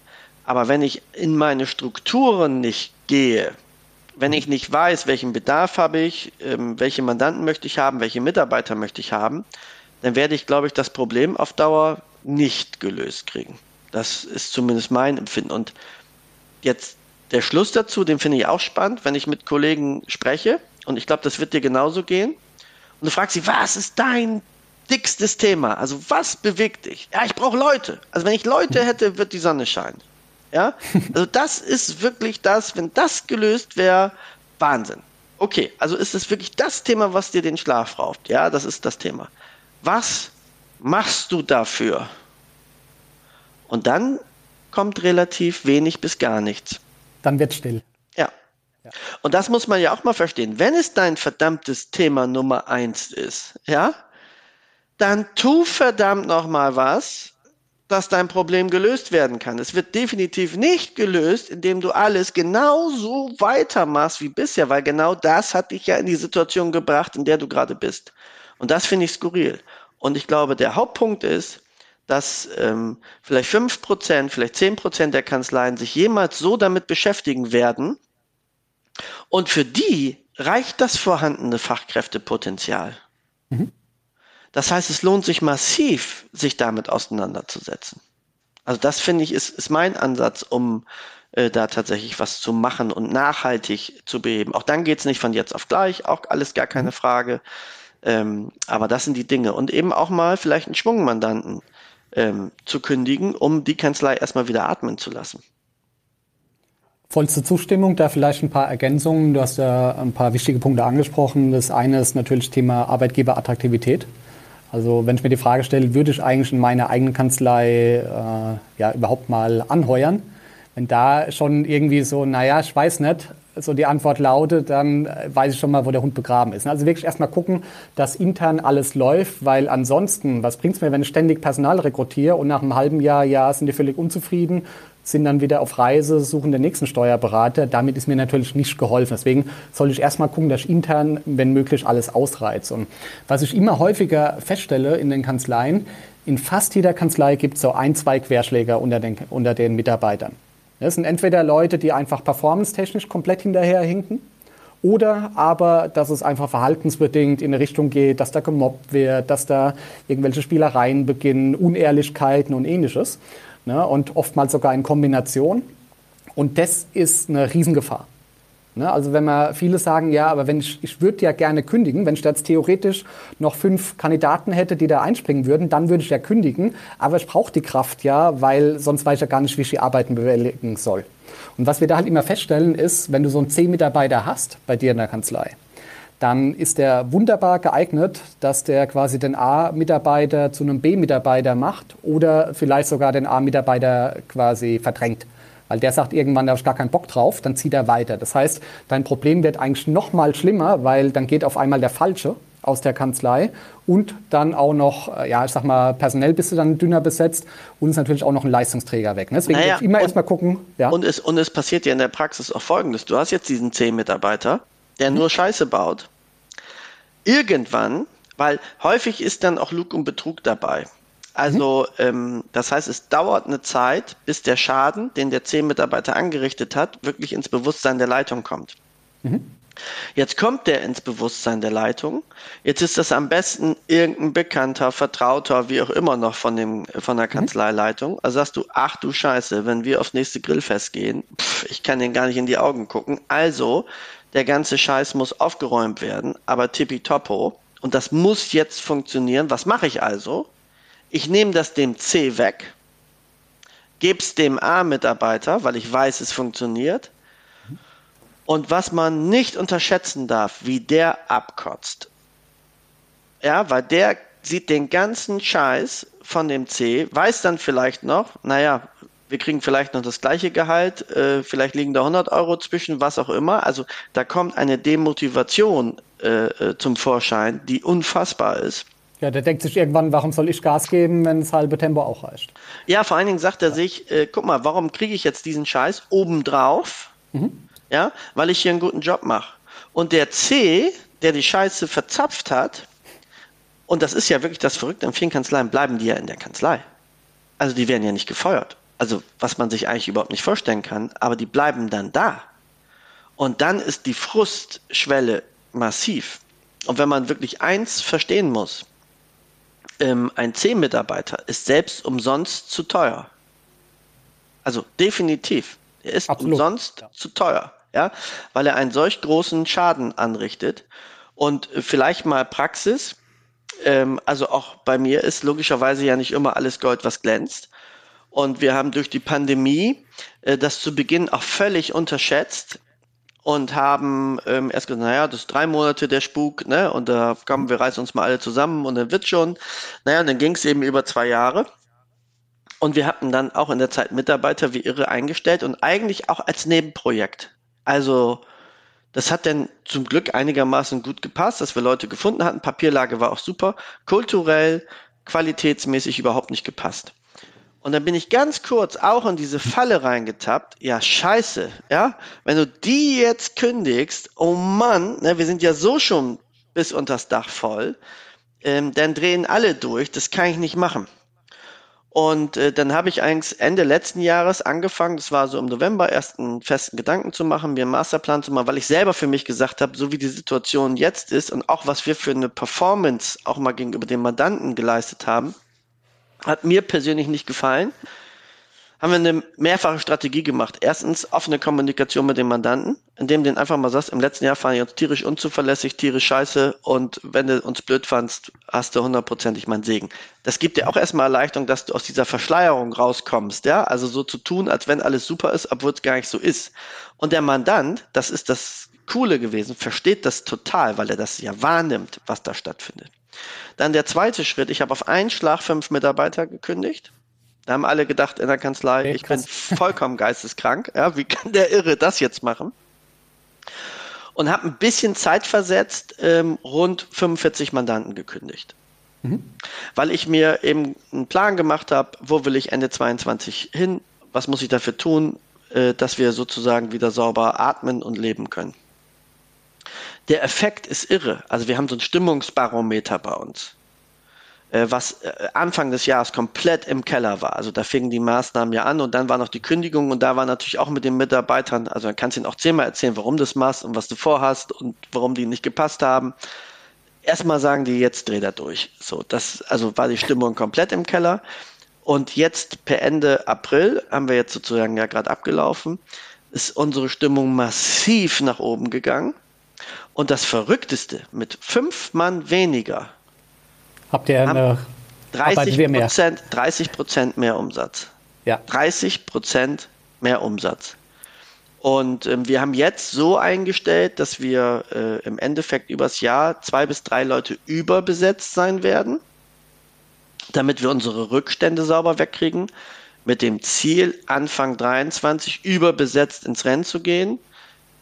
Aber wenn ich in meine Strukturen nicht gehe, wenn ich nicht weiß, welchen Bedarf habe ich, ähm, welche Mandanten möchte ich haben, welche Mitarbeiter möchte ich haben, dann werde ich, glaube ich, das Problem auf Dauer nicht gelöst kriegen. Das ist zumindest mein Empfinden. Und jetzt der Schluss dazu, den finde ich auch spannend, wenn ich mit Kollegen spreche. Und ich glaube, das wird dir genauso gehen. Und du fragst sie, was ist dein dickstes Thema? Also was bewegt dich? Ja, ich brauche Leute. Also wenn ich Leute hätte, wird die Sonne scheinen. Ja, <laughs> also das ist wirklich das, wenn das gelöst wäre, Wahnsinn. Okay, also ist es wirklich das Thema, was dir den Schlaf raubt? Ja, das ist das Thema. Was machst du dafür? Und dann kommt relativ wenig bis gar nichts. Dann wird still. Und das muss man ja auch mal verstehen. Wenn es dein verdammtes Thema Nummer eins ist, ja, dann tu verdammt noch mal was, dass dein Problem gelöst werden kann. Es wird definitiv nicht gelöst, indem du alles genauso weitermachst wie bisher, weil genau das hat dich ja in die Situation gebracht, in der du gerade bist. Und das finde ich skurril. Und ich glaube, der Hauptpunkt ist, dass ähm, vielleicht fünf Prozent, vielleicht zehn Prozent der Kanzleien sich jemals so damit beschäftigen werden. Und für die reicht das vorhandene Fachkräftepotenzial. Mhm. Das heißt, es lohnt sich massiv, sich damit auseinanderzusetzen. Also das finde ich ist, ist mein Ansatz, um äh, da tatsächlich was zu machen und nachhaltig zu beheben. Auch dann geht es nicht von jetzt auf gleich, auch alles gar keine mhm. Frage. Ähm, aber das sind die Dinge. Und eben auch mal vielleicht einen Schwungmandanten ähm, zu kündigen, um die Kanzlei erstmal wieder atmen zu lassen. Vollste Zustimmung, da vielleicht ein paar Ergänzungen. Du hast ja ein paar wichtige Punkte angesprochen. Das eine ist natürlich Thema Arbeitgeberattraktivität. Also wenn ich mir die Frage stelle, würde ich eigentlich in meiner eigenen Kanzlei äh, ja überhaupt mal anheuern? Wenn da schon irgendwie so, naja, ich weiß nicht, so die Antwort lautet, dann weiß ich schon mal, wo der Hund begraben ist. Also wirklich erstmal gucken, dass intern alles läuft, weil ansonsten, was bringt es mir, wenn ich ständig Personal rekrutiere und nach einem halben Jahr, ja, sind die völlig unzufrieden, sind dann wieder auf Reise, suchen den nächsten Steuerberater. Damit ist mir natürlich nicht geholfen. Deswegen soll ich erstmal gucken, dass ich intern, wenn möglich, alles ausreize. Und was ich immer häufiger feststelle in den Kanzleien, in fast jeder Kanzlei gibt es so ein, zwei Querschläger unter den, unter den Mitarbeitern. Das sind entweder Leute, die einfach performance-technisch komplett hinterherhinken, oder aber, dass es einfach verhaltensbedingt in eine Richtung geht, dass da gemobbt wird, dass da irgendwelche Spielereien beginnen, Unehrlichkeiten und ähnliches. Ne? Und oftmals sogar in Kombination. Und das ist eine Riesengefahr. Ne? Also wenn man viele sagen, ja, aber wenn ich, ich würde ja gerne kündigen, wenn ich jetzt theoretisch noch fünf Kandidaten hätte, die da einspringen würden, dann würde ich ja kündigen. Aber ich brauche die Kraft ja, weil sonst weiß ich ja gar nicht, wie ich die Arbeiten bewältigen soll. Und was wir da halt immer feststellen ist, wenn du so einen C-Mitarbeiter hast bei dir in der Kanzlei, dann ist der wunderbar geeignet, dass der quasi den A-Mitarbeiter zu einem B-Mitarbeiter macht oder vielleicht sogar den A-Mitarbeiter quasi verdrängt. Weil der sagt irgendwann, da habe ich gar keinen Bock drauf, dann zieht er weiter. Das heißt, dein Problem wird eigentlich noch mal schlimmer, weil dann geht auf einmal der Falsche aus der Kanzlei und dann auch noch, äh, ja, ich sag mal, personell bist du dann dünner besetzt und ist natürlich auch noch ein Leistungsträger weg. Ne? Deswegen naja, immer erstmal gucken. Ja. Und, es, und es passiert ja in der Praxis auch Folgendes. Du hast jetzt diesen C-Mitarbeiter, der mhm. nur Scheiße baut. Irgendwann, weil häufig ist dann auch Lug und Betrug dabei. Also mhm. ähm, das heißt, es dauert eine Zeit, bis der Schaden, den der C-Mitarbeiter angerichtet hat, wirklich ins Bewusstsein der Leitung kommt. Mhm. Jetzt kommt der ins Bewusstsein der Leitung. Jetzt ist das am besten irgendein Bekannter, Vertrauter, wie auch immer noch von, dem, von der mhm. Kanzleileitung. Also sagst du, ach du Scheiße, wenn wir aufs nächste Grillfest gehen, pff, ich kann den gar nicht in die Augen gucken. Also, der ganze Scheiß muss aufgeräumt werden, aber tippitoppo. Und das muss jetzt funktionieren. Was mache ich also? Ich nehme das dem C weg, gebe es dem A-Mitarbeiter, weil ich weiß, es funktioniert. Und was man nicht unterschätzen darf, wie der abkotzt. Ja, weil der sieht den ganzen Scheiß von dem C, weiß dann vielleicht noch, naja, wir kriegen vielleicht noch das gleiche Gehalt, äh, vielleicht liegen da 100 Euro zwischen, was auch immer. Also da kommt eine Demotivation äh, äh zum Vorschein, die unfassbar ist. Ja, der denkt sich irgendwann, warum soll ich Gas geben, wenn das halbe Tempo auch reicht? Ja, vor allen Dingen sagt er sich, äh, guck mal, warum kriege ich jetzt diesen Scheiß obendrauf? Mhm. Ja, weil ich hier einen guten Job mache. Und der C, der die Scheiße verzapft hat, und das ist ja wirklich das Verrückte, in vielen Kanzleien bleiben die ja in der Kanzlei. Also die werden ja nicht gefeuert. Also was man sich eigentlich überhaupt nicht vorstellen kann, aber die bleiben dann da. Und dann ist die Frustschwelle massiv. Und wenn man wirklich eins verstehen muss, ähm, ein C-Mitarbeiter ist selbst umsonst zu teuer. Also definitiv. Er ist Absolut. umsonst ja. zu teuer, ja, weil er einen solch großen Schaden anrichtet. Und vielleicht mal Praxis. Ähm, also auch bei mir ist logischerweise ja nicht immer alles Gold, was glänzt. Und wir haben durch die Pandemie äh, das zu Beginn auch völlig unterschätzt, und haben ähm, erst gesagt, naja, das ist drei Monate der Spuk, ne? Und da kommen wir reißen uns mal alle zusammen und dann wird schon. Naja, und dann ging es eben über zwei Jahre. Und wir hatten dann auch in der Zeit Mitarbeiter wie irre eingestellt und eigentlich auch als Nebenprojekt. Also das hat dann zum Glück einigermaßen gut gepasst, dass wir Leute gefunden hatten. Papierlage war auch super. Kulturell, qualitätsmäßig überhaupt nicht gepasst. Und dann bin ich ganz kurz auch in diese Falle reingetappt. Ja, scheiße, ja. Wenn du die jetzt kündigst, oh Mann, ne, wir sind ja so schon bis unters Dach voll, ähm, dann drehen alle durch. Das kann ich nicht machen. Und äh, dann habe ich eigentlich Ende letzten Jahres angefangen, das war so im November, erst einen festen Gedanken zu machen, mir einen Masterplan zu machen, weil ich selber für mich gesagt habe, so wie die Situation jetzt ist und auch was wir für eine Performance auch mal gegenüber dem Mandanten geleistet haben, hat mir persönlich nicht gefallen. Haben wir eine mehrfache Strategie gemacht. Erstens offene Kommunikation mit dem Mandanten, indem du den einfach mal sagst, im letzten Jahr fand ich uns tierisch unzuverlässig, tierisch scheiße und wenn du uns blöd fandst, hast du hundertprozentig meinen Segen. Das gibt dir auch erstmal Erleichterung, dass du aus dieser Verschleierung rauskommst, ja, also so zu tun, als wenn alles super ist, obwohl es gar nicht so ist. Und der Mandant, das ist das Coole gewesen, versteht das total, weil er das ja wahrnimmt, was da stattfindet. Dann der zweite Schritt, ich habe auf einen Schlag fünf Mitarbeiter gekündigt. Da haben alle gedacht in der Kanzlei, okay, ich bin <laughs> vollkommen geisteskrank. Ja, wie kann der Irre das jetzt machen? Und habe ein bisschen zeitversetzt ähm, rund 45 Mandanten gekündigt. Mhm. Weil ich mir eben einen Plan gemacht habe, wo will ich Ende 22 hin, was muss ich dafür tun, äh, dass wir sozusagen wieder sauber atmen und leben können. Der Effekt ist irre. Also wir haben so ein Stimmungsbarometer bei uns, äh, was äh, Anfang des Jahres komplett im Keller war. Also da fingen die Maßnahmen ja an und dann war noch die Kündigung und da war natürlich auch mit den Mitarbeitern, also dann kannst du ihnen auch zehnmal erzählen, warum du das machst und was du vorhast und warum die nicht gepasst haben. Erstmal sagen die, jetzt dreh da durch. So, das, also war die Stimmung komplett im Keller. Und jetzt per Ende April, haben wir jetzt sozusagen ja gerade abgelaufen, ist unsere Stimmung massiv nach oben gegangen. Und das Verrückteste, mit fünf Mann weniger, habt ihr eine 30 Prozent, 30 Prozent mehr Umsatz. Ja. 30 Prozent mehr Umsatz. Und ähm, wir haben jetzt so eingestellt, dass wir äh, im Endeffekt übers Jahr zwei bis drei Leute überbesetzt sein werden damit wir unsere Rückstände sauber wegkriegen, mit dem Ziel, Anfang 23 überbesetzt ins Rennen zu gehen,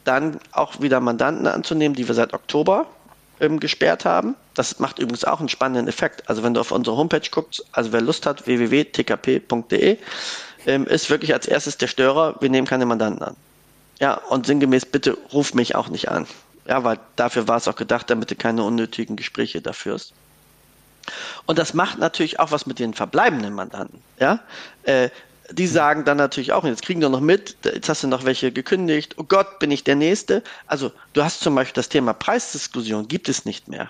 dann auch wieder Mandanten anzunehmen, die wir seit Oktober ähm, gesperrt haben. Das macht übrigens auch einen spannenden Effekt. Also wenn du auf unsere Homepage guckst, also wer Lust hat, www.tkp.de, ähm, ist wirklich als erstes der Störer, wir nehmen keine Mandanten an. Ja, und sinngemäß, bitte ruf mich auch nicht an. Ja, weil dafür war es auch gedacht, damit du keine unnötigen Gespräche da führst. Und das macht natürlich auch was mit den verbleibenden Mandanten. Ja? Äh, die sagen dann natürlich auch, jetzt kriegen wir noch mit, jetzt hast du noch welche gekündigt, oh Gott, bin ich der Nächste. Also du hast zum Beispiel das Thema Preisdiskussion, gibt es nicht mehr.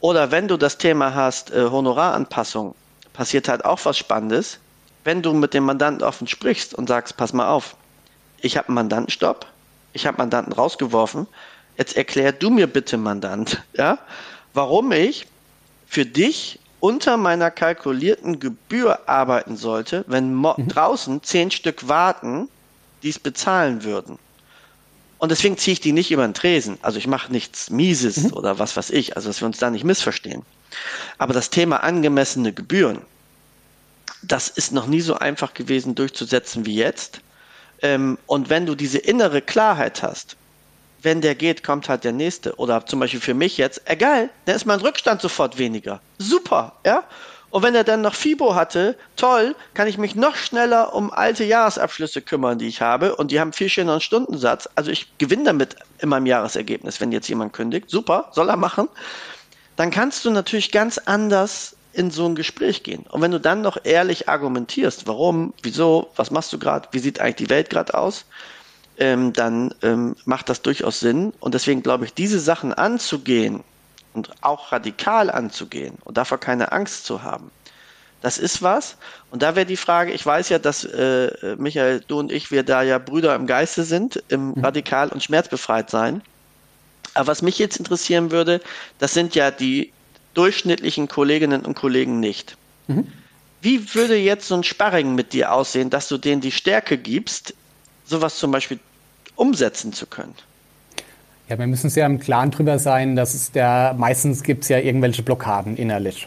Oder wenn du das Thema hast, äh, Honoraranpassung, passiert halt auch was Spannendes. Wenn du mit dem Mandanten offen sprichst und sagst, pass mal auf, ich habe einen Mandantenstopp, ich habe Mandanten rausgeworfen, jetzt erklär du mir bitte, Mandant, <laughs> ja, warum ich für dich unter meiner kalkulierten Gebühr arbeiten sollte, wenn mhm. draußen zehn Stück warten, die es bezahlen würden. Und deswegen ziehe ich die nicht über den Tresen. Also ich mache nichts Mieses mhm. oder was weiß ich, also dass wir uns da nicht missverstehen. Aber das Thema angemessene Gebühren, das ist noch nie so einfach gewesen durchzusetzen wie jetzt. Ähm, und wenn du diese innere Klarheit hast, wenn der geht, kommt halt der nächste. Oder zum Beispiel für mich jetzt, egal, dann ist mein Rückstand sofort weniger. Super, ja? Und wenn er dann noch FIBO hatte, toll, kann ich mich noch schneller um alte Jahresabschlüsse kümmern, die ich habe. Und die haben viel schöneren Stundensatz. Also ich gewinne damit in meinem Jahresergebnis, wenn jetzt jemand kündigt. Super, soll er machen. Dann kannst du natürlich ganz anders in so ein Gespräch gehen. Und wenn du dann noch ehrlich argumentierst, warum, wieso, was machst du gerade, wie sieht eigentlich die Welt gerade aus, ähm, dann ähm, macht das durchaus Sinn. Und deswegen glaube ich, diese Sachen anzugehen und auch radikal anzugehen und davor keine Angst zu haben, das ist was. Und da wäre die Frage, ich weiß ja, dass äh, Michael, du und ich, wir da ja Brüder im Geiste sind, im mhm. radikal und schmerzbefreit sein. Aber was mich jetzt interessieren würde, das sind ja die durchschnittlichen Kolleginnen und Kollegen nicht. Mhm. Wie würde jetzt so ein Sparring mit dir aussehen, dass du denen die Stärke gibst, sowas zum Beispiel umsetzen zu können? Ja, wir müssen sehr im Klaren drüber sein, dass es der, meistens gibt es ja irgendwelche Blockaden innerlich.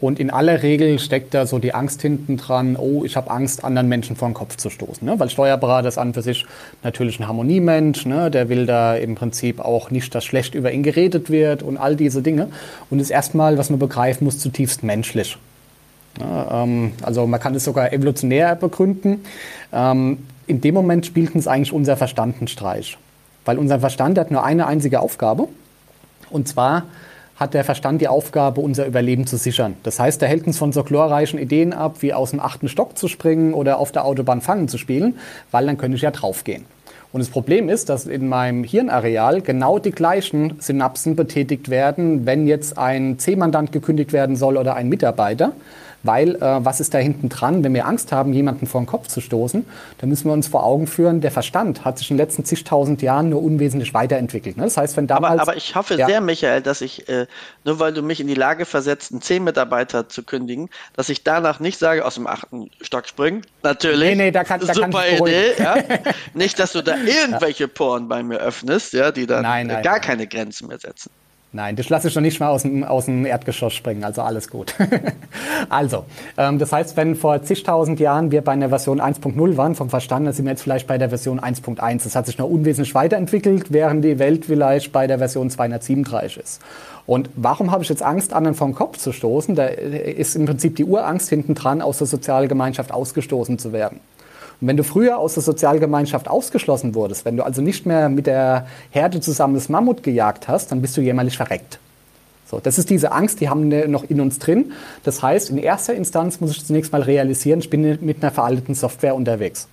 Und in aller Regel steckt da so die Angst hinten dran, oh, ich habe Angst, anderen Menschen vor den Kopf zu stoßen. Ne? Weil Steuerberater ist an für sich natürlich ein Harmoniemensch, ne? der will da im Prinzip auch nicht, dass schlecht über ihn geredet wird und all diese Dinge. Und ist erstmal, was man begreifen muss, zutiefst menschlich. Ja, ähm, also man kann es sogar evolutionär begründen. Ähm, in dem Moment spielt uns eigentlich unser Verstand einen Streich. Weil unser Verstand hat nur eine einzige Aufgabe. Und zwar hat der Verstand die Aufgabe, unser Überleben zu sichern. Das heißt, er hält uns von so glorreichen Ideen ab, wie aus dem achten Stock zu springen oder auf der Autobahn fangen zu spielen, weil dann könnte ich ja draufgehen. Und das Problem ist, dass in meinem Hirnareal genau die gleichen Synapsen betätigt werden, wenn jetzt ein C-Mandant gekündigt werden soll oder ein Mitarbeiter. Weil äh, was ist da hinten dran, wenn wir Angst haben, jemanden vor den Kopf zu stoßen, dann müssen wir uns vor Augen führen, der Verstand hat sich in den letzten zigtausend Jahren nur unwesentlich weiterentwickelt. Ne? Das heißt, wenn damals... Aber, aber ich hoffe ja. sehr, Michael, dass ich, äh, nur weil du mich in die Lage versetzt, einen C-Mitarbeiter zu kündigen, dass ich danach nicht sage, aus dem achten Stock springen. Natürlich. Nee, nee, da kann, da Super kann Idee. Ja? <laughs> nicht, dass du da irgendwelche. Poren bei mir öffnest, ja, die dann nein, nein, gar keine Grenzen mehr setzen. Nein, das lasse ich schon nicht mal aus dem, aus dem Erdgeschoss springen, also alles gut. <laughs> also, ähm, das heißt, wenn vor zigtausend Jahren wir bei einer Version 1.0 waren, vom Verstand, dann sind wir jetzt vielleicht bei der Version 1.1. Das hat sich noch unwesentlich weiterentwickelt, während die Welt vielleicht bei der Version 237 ist. Und warum habe ich jetzt Angst, anderen vom Kopf zu stoßen? Da ist im Prinzip die Urangst hinten dran, aus der Sozialgemeinschaft ausgestoßen zu werden. Und wenn du früher aus der Sozialgemeinschaft ausgeschlossen wurdest, wenn du also nicht mehr mit der Herde zusammen das Mammut gejagt hast, dann bist du jämmerlich verreckt. So, das ist diese Angst, die haben wir noch in uns drin. Das heißt, in erster Instanz muss ich zunächst mal realisieren, ich bin mit einer veralteten Software unterwegs.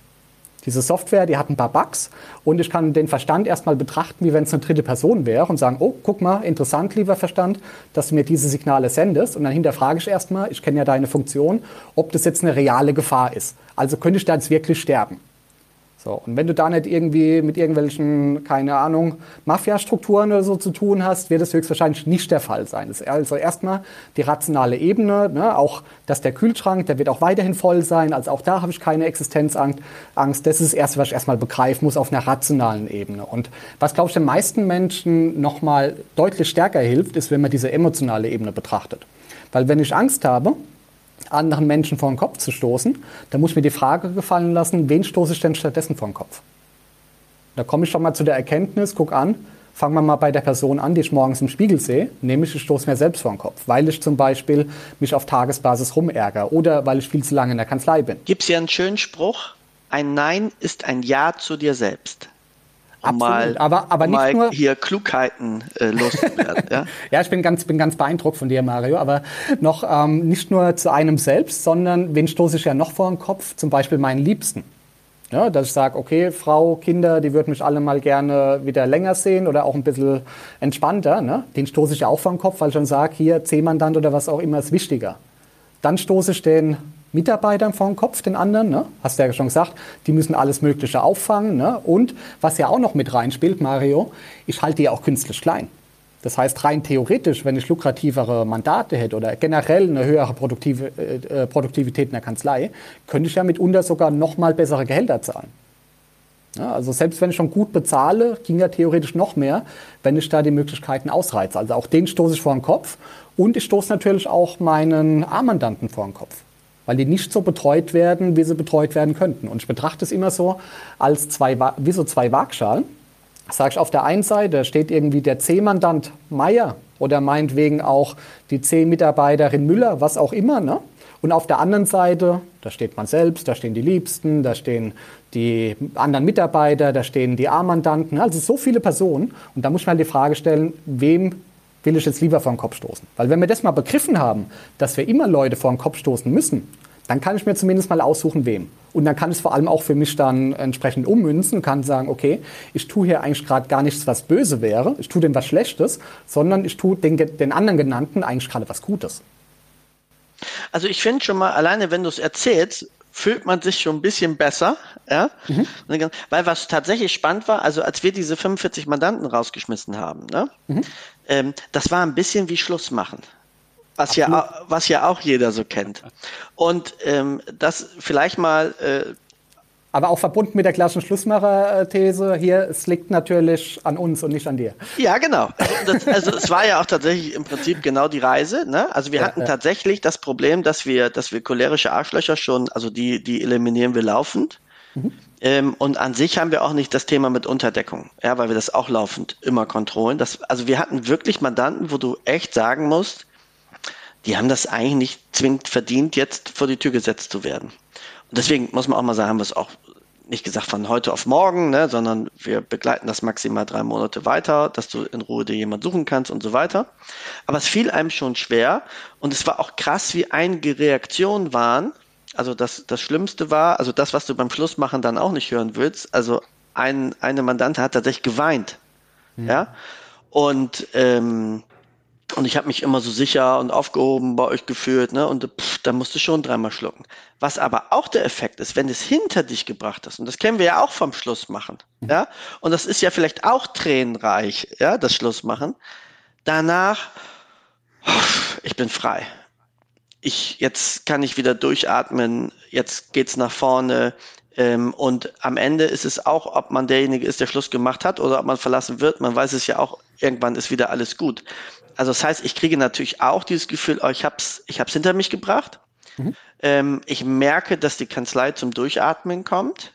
Diese Software, die hat ein paar Bugs und ich kann den Verstand erstmal betrachten, wie wenn es eine dritte Person wäre und sagen, oh, guck mal, interessant, lieber Verstand, dass du mir diese Signale sendest. Und dann hinterfrage ich erstmal, ich kenne ja deine Funktion, ob das jetzt eine reale Gefahr ist. Also könnte ich da jetzt wirklich sterben. So, und wenn du da nicht irgendwie mit irgendwelchen, keine Ahnung, Mafia-Strukturen oder so zu tun hast, wird es höchstwahrscheinlich nicht der Fall sein. Also erstmal die rationale Ebene, ne? auch dass der Kühlschrank, der wird auch weiterhin voll sein, also auch da habe ich keine Existenzangst. Das ist das Erste, was ich erstmal begreifen muss auf einer rationalen Ebene. Und was, glaube ich, den meisten Menschen nochmal deutlich stärker hilft, ist, wenn man diese emotionale Ebene betrachtet. Weil wenn ich Angst habe, anderen Menschen vor den Kopf zu stoßen, dann muss ich mir die Frage gefallen lassen, wen stoße ich denn stattdessen vor den Kopf? Da komme ich schon mal zu der Erkenntnis, guck an, fangen wir mal bei der Person an, die ich morgens im Spiegel sehe, nämlich ich stoße mir selbst vor den Kopf, weil ich zum Beispiel mich auf Tagesbasis rumärgere oder weil ich viel zu lange in der Kanzlei bin. Gibt es ja einen schönen Spruch, ein Nein ist ein Ja zu dir selbst um mal, aber, aber nicht nur hier Klugheiten äh, loszuwerden. <laughs> ja? ja, ich bin ganz, bin ganz beeindruckt von dir, Mario. Aber noch ähm, nicht nur zu einem selbst, sondern wen stoße ich ja noch vor den Kopf? Zum Beispiel meinen Liebsten. Ja, dass ich sage, okay, Frau, Kinder, die würden mich alle mal gerne wieder länger sehen oder auch ein bisschen entspannter. Ne? Den stoße ich ja auch vor den Kopf, weil ich schon sage, hier C-Mandant oder was auch immer ist wichtiger. Dann stoße ich den Mitarbeitern vor den Kopf, den anderen, ne? hast du ja schon gesagt, die müssen alles Mögliche auffangen. Ne? Und was ja auch noch mit reinspielt, Mario, ich halte ja auch künstlich klein. Das heißt, rein theoretisch, wenn ich lukrativere Mandate hätte oder generell eine höhere Produktive, äh, Produktivität in der Kanzlei, könnte ich ja mitunter sogar noch mal bessere Gehälter zahlen. Ja, also selbst wenn ich schon gut bezahle, ging ja theoretisch noch mehr, wenn ich da die Möglichkeiten ausreize. Also auch den stoße ich vor den Kopf und ich stoße natürlich auch meinen A-Mandanten vor den Kopf weil die nicht so betreut werden, wie sie betreut werden könnten. Und ich betrachte es immer so als zwei, wie so zwei Waagschalen. Sage ich auf der einen Seite steht irgendwie der C-Mandant Meier oder meinetwegen auch die C-Mitarbeiterin Müller, was auch immer. Ne? Und auf der anderen Seite, da steht man selbst, da stehen die Liebsten, da stehen die anderen Mitarbeiter, da stehen die A-Mandanten, also so viele Personen. Und da muss man die Frage stellen, wem will ich jetzt lieber vor den Kopf stoßen. Weil wenn wir das mal begriffen haben, dass wir immer Leute vor den Kopf stoßen müssen, dann kann ich mir zumindest mal aussuchen, wem. Und dann kann ich es vor allem auch für mich dann entsprechend ummünzen, kann sagen, okay, ich tue hier eigentlich gerade gar nichts, was böse wäre, ich tue dem was Schlechtes, sondern ich tue den, den anderen genannten eigentlich gerade was Gutes. Also ich finde schon mal, alleine wenn du es erzählst, fühlt man sich schon ein bisschen besser, ja, mhm. weil was tatsächlich spannend war, also als wir diese 45 Mandanten rausgeschmissen haben, ne, mhm. Ähm, das war ein bisschen wie Schluss machen. Was ja, was ja auch jeder so kennt. Und ähm, das vielleicht mal äh, aber auch verbunden mit der klassischen Schlussmacher-These hier, es liegt natürlich an uns und nicht an dir. Ja, genau. Das, also es war ja auch tatsächlich im Prinzip genau die Reise. Ne? Also wir ja, hatten ja. tatsächlich das Problem, dass wir, dass wir cholerische Arschlöcher schon, also die, die eliminieren wir laufend. Mhm. Ähm, und an sich haben wir auch nicht das Thema mit Unterdeckung, ja, weil wir das auch laufend immer kontrollen. Das, also wir hatten wirklich Mandanten, wo du echt sagen musst, die haben das eigentlich nicht zwingend verdient, jetzt vor die Tür gesetzt zu werden. Und deswegen muss man auch mal sagen, haben wir es auch nicht gesagt von heute auf morgen, ne, sondern wir begleiten das maximal drei Monate weiter, dass du in Ruhe dir jemand suchen kannst und so weiter. Aber es fiel einem schon schwer und es war auch krass, wie einige Reaktionen waren. Also das, das Schlimmste war, also das, was du beim Schlussmachen dann auch nicht hören willst. Also ein, eine Mandante hat tatsächlich geweint. Mhm. Ja. Und ähm, und ich habe mich immer so sicher und aufgehoben bei euch gefühlt, ne? Und pff, da musst du schon dreimal schlucken. Was aber auch der Effekt ist, wenn du es hinter dich gebracht hast, und das kennen wir ja auch vom Schluss machen, mhm. ja, und das ist ja vielleicht auch tränenreich, ja, das Schlussmachen. Danach, ich bin frei. Ich, jetzt kann ich wieder durchatmen, jetzt geht's nach vorne, Ähm, und am Ende ist es auch, ob man derjenige ist, der Schluss gemacht hat oder ob man verlassen wird. Man weiß es ja auch, irgendwann ist wieder alles gut. Also das heißt, ich kriege natürlich auch dieses Gefühl, oh, ich habe es ich hab's hinter mich gebracht. Mhm. Ähm, ich merke, dass die Kanzlei zum Durchatmen kommt.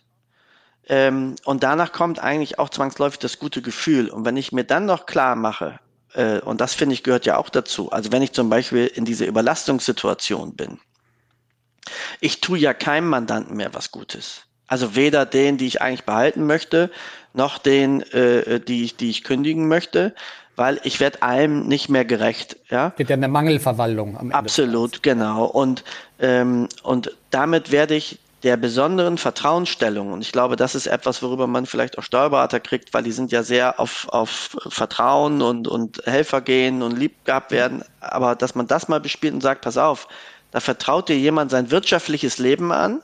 Ähm, und danach kommt eigentlich auch zwangsläufig das gute Gefühl. Und wenn ich mir dann noch klar mache, äh, und das finde ich gehört ja auch dazu, also wenn ich zum Beispiel in dieser Überlastungssituation bin, ich tue ja keinem Mandanten mehr was Gutes. Also weder den, die ich eigentlich behalten möchte, noch den, äh, die, ich, die ich kündigen möchte, weil ich werde allem nicht mehr gerecht. Ja, Geht ja eine Mangelverwaltung am Ende. Absolut, genau. Und, ähm, und damit werde ich der besonderen Vertrauensstellung, und ich glaube, das ist etwas, worüber man vielleicht auch Steuerberater kriegt, weil die sind ja sehr auf, auf Vertrauen und, und Helfer gehen und lieb gehabt werden, aber dass man das mal bespielt und sagt, pass auf, da vertraut dir jemand sein wirtschaftliches Leben an,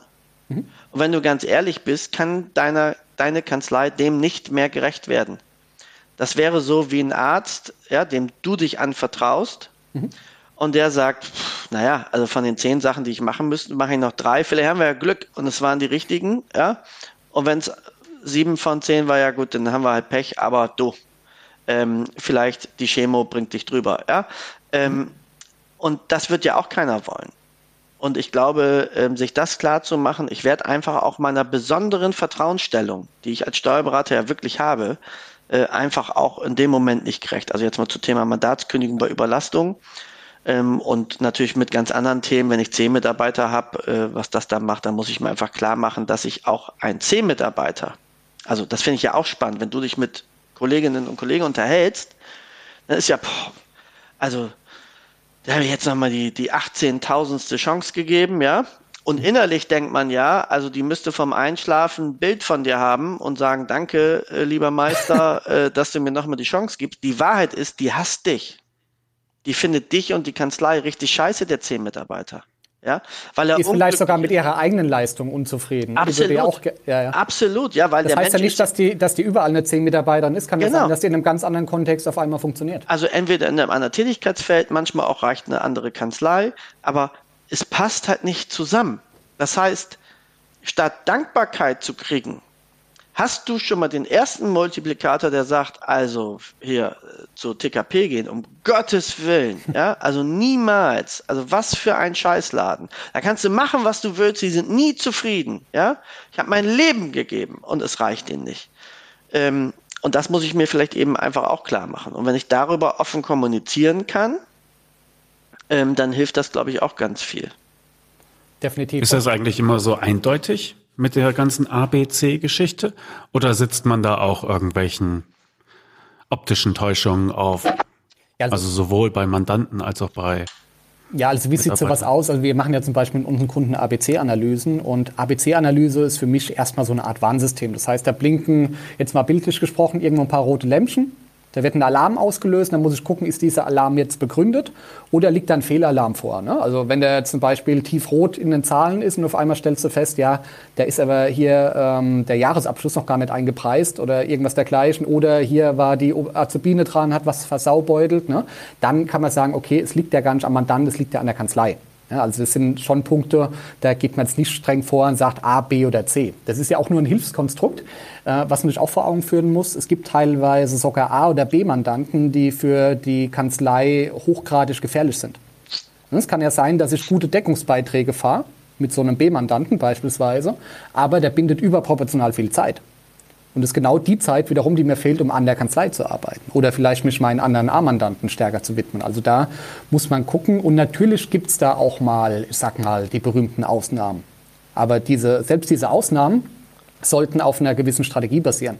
mhm. und wenn du ganz ehrlich bist, kann deine, deine Kanzlei dem nicht mehr gerecht werden. Das wäre so wie ein Arzt, ja, dem du dich anvertraust, mhm und der sagt, pff, naja, also von den zehn Sachen, die ich machen müsste, mache ich noch drei. Vielleicht haben wir ja Glück und es waren die richtigen, ja. Und wenn es sieben von zehn war, ja gut, dann haben wir halt Pech, aber du, ähm, vielleicht die Chemo bringt dich drüber, ja. Ähm, und das wird ja auch keiner wollen. Und ich glaube, ähm, sich das klar zu machen, ich werde einfach auch meiner besonderen Vertrauensstellung, die ich als Steuerberater ja wirklich habe, äh, einfach auch in dem Moment nicht gerecht. Also jetzt mal zum Thema Mandatskündigung bei Überlastung. Ähm, und natürlich mit ganz anderen Themen, wenn ich zehn Mitarbeiter habe, äh, was das dann macht, dann muss ich mir einfach klar machen, dass ich auch ein zehn Mitarbeiter, also das finde ich ja auch spannend, wenn du dich mit Kolleginnen und Kollegen unterhältst, dann ist ja, boah, also da habe ich jetzt nochmal die, die 18.000ste Chance gegeben, ja. Und innerlich denkt man ja, also die müsste vom Einschlafen ein Bild von dir haben und sagen, danke, äh, lieber Meister, <laughs> äh, dass du mir nochmal die Chance gibst. Die Wahrheit ist, die hasst dich die findet dich und die Kanzlei richtig scheiße, der zehn Mitarbeiter. Ja, weil er ist vielleicht sogar mit ihrer eigenen Leistung unzufrieden. Absolut. Ja auch, ja, ja. Absolut, ja, weil das heißt Mensch ja nicht, dass die, dass die überall eine zehn Mitarbeiterin ist. Kann genau. ja sein, dass die in einem ganz anderen Kontext auf einmal funktioniert. Also entweder in einem anderen Tätigkeitsfeld, manchmal auch reicht eine andere Kanzlei, aber es passt halt nicht zusammen. Das heißt, statt Dankbarkeit zu kriegen, Hast du schon mal den ersten Multiplikator, der sagt, also hier zu TKP gehen, um Gottes Willen, <laughs> ja, also niemals, also was für ein Scheißladen. Da kannst du machen, was du willst, sie sind nie zufrieden, ja. Ich habe mein Leben gegeben und es reicht ihnen nicht. Ähm, und das muss ich mir vielleicht eben einfach auch klar machen. Und wenn ich darüber offen kommunizieren kann, ähm, dann hilft das, glaube ich, auch ganz viel. Definitiv. Ist das eigentlich immer so eindeutig? Mit der ganzen ABC-Geschichte? Oder sitzt man da auch irgendwelchen optischen Täuschungen auf? Ja, also, also sowohl bei Mandanten als auch bei ja, also wie sieht sowas aus? Also wir machen ja zum Beispiel mit unseren Kunden ABC-Analysen und ABC-Analyse ist für mich erstmal so eine Art Warnsystem. Das heißt, da blinken, jetzt mal bildlich gesprochen, irgendwo ein paar rote Lämpchen da wird ein Alarm ausgelöst, dann muss ich gucken, ist dieser Alarm jetzt begründet oder liegt da ein Fehlalarm vor. Ne? Also wenn der zum Beispiel tiefrot in den Zahlen ist und auf einmal stellst du fest, ja, da ist aber hier ähm, der Jahresabschluss noch gar nicht eingepreist oder irgendwas dergleichen oder hier war die Azubine dran, hat was versaubeutelt, ne? dann kann man sagen, okay, es liegt ja gar nicht am Mandant, es liegt ja an der Kanzlei. Ja, also das sind schon Punkte, da geht man jetzt nicht streng vor und sagt A, B oder C. Das ist ja auch nur ein Hilfskonstrukt, äh, was man sich auch vor Augen führen muss. Es gibt teilweise sogar A- oder B-Mandanten, die für die Kanzlei hochgradig gefährlich sind. Es kann ja sein, dass ich gute Deckungsbeiträge fahre, mit so einem B-Mandanten beispielsweise, aber der bindet überproportional viel Zeit. Und das ist genau die Zeit wiederum, die mir fehlt, um an der Kanzlei zu arbeiten. Oder vielleicht mich meinen anderen A-Mandanten stärker zu widmen. Also da muss man gucken. Und natürlich gibt es da auch mal, ich sag mal, die berühmten Ausnahmen. Aber diese, selbst diese Ausnahmen sollten auf einer gewissen Strategie basieren.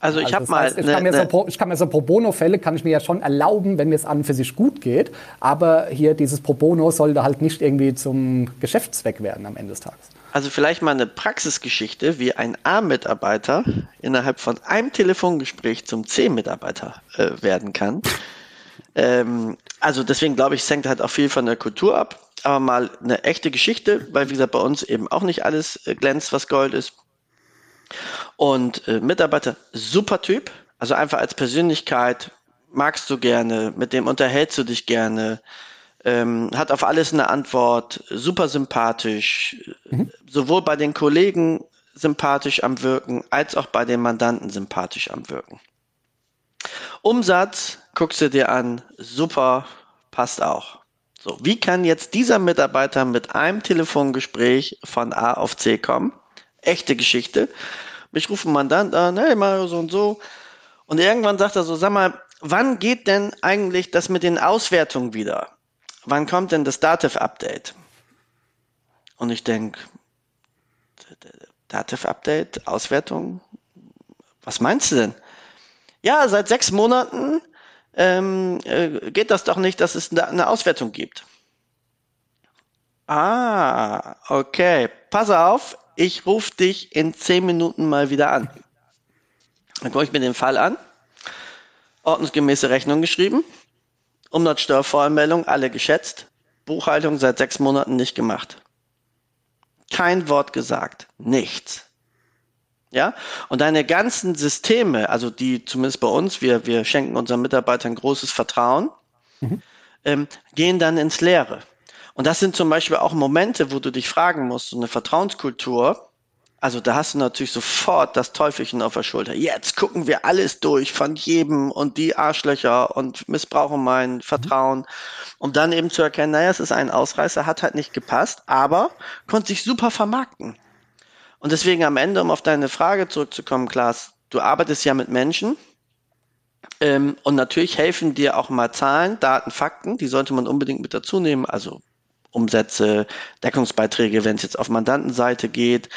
Also ich also habe mal. Heißt, ich, kann ne, so, ich, kann mir so, Pro Bono-Fälle kann ich mir ja schon erlauben, wenn mir es an und für sich gut geht. Aber hier dieses Pro Bono sollte halt nicht irgendwie zum Geschäftszweck werden am Ende des Tages. Also vielleicht mal eine Praxisgeschichte, wie ein A-Mitarbeiter innerhalb von einem Telefongespräch zum C-Mitarbeiter äh, werden kann. Ähm, also deswegen glaube ich, es hängt halt auch viel von der Kultur ab. Aber mal eine echte Geschichte, weil wie gesagt bei uns eben auch nicht alles äh, glänzt, was Gold ist. Und äh, Mitarbeiter, super Typ. Also einfach als Persönlichkeit magst du gerne, mit dem unterhältst du dich gerne ähm, hat auf alles eine Antwort, super sympathisch, mhm. sowohl bei den Kollegen sympathisch am Wirken, als auch bei den Mandanten sympathisch am Wirken. Umsatz guckst du dir an, super, passt auch. So, wie kann jetzt dieser Mitarbeiter mit einem Telefongespräch von A auf C kommen? Echte Geschichte. Mich ruft ein Mandant an, hey Mario, so und so. Und irgendwann sagt er so, sag mal, wann geht denn eigentlich das mit den Auswertungen wieder? Wann kommt denn das Dativ-Update? Und ich denke, Dativ-Update, Auswertung, was meinst du denn? Ja, seit sechs Monaten ähm, äh, geht das doch nicht, dass es eine Auswertung gibt. Ah, okay. Pass auf, ich rufe dich in zehn Minuten mal wieder an. Dann gucke ich mir den Fall an. Ordnungsgemäße Rechnung geschrieben. Umsatzsteuervoranmeldung, alle geschätzt. Buchhaltung seit sechs Monaten nicht gemacht. Kein Wort gesagt. Nichts. Ja, und deine ganzen Systeme, also die zumindest bei uns, wir, wir schenken unseren Mitarbeitern großes Vertrauen, mhm. ähm, gehen dann ins Leere. Und das sind zum Beispiel auch Momente, wo du dich fragen musst, so eine Vertrauenskultur, also da hast du natürlich sofort das Teufelchen auf der Schulter. Jetzt gucken wir alles durch von jedem und die Arschlöcher und missbrauchen mein Vertrauen, um dann eben zu erkennen, naja, es ist ein Ausreißer, hat halt nicht gepasst, aber konnte sich super vermarkten. Und deswegen am Ende, um auf deine Frage zurückzukommen, Klaas, du arbeitest ja mit Menschen ähm, und natürlich helfen dir auch mal Zahlen, Daten, Fakten, die sollte man unbedingt mit dazu nehmen, also Umsätze, Deckungsbeiträge, wenn es jetzt auf Mandantenseite geht,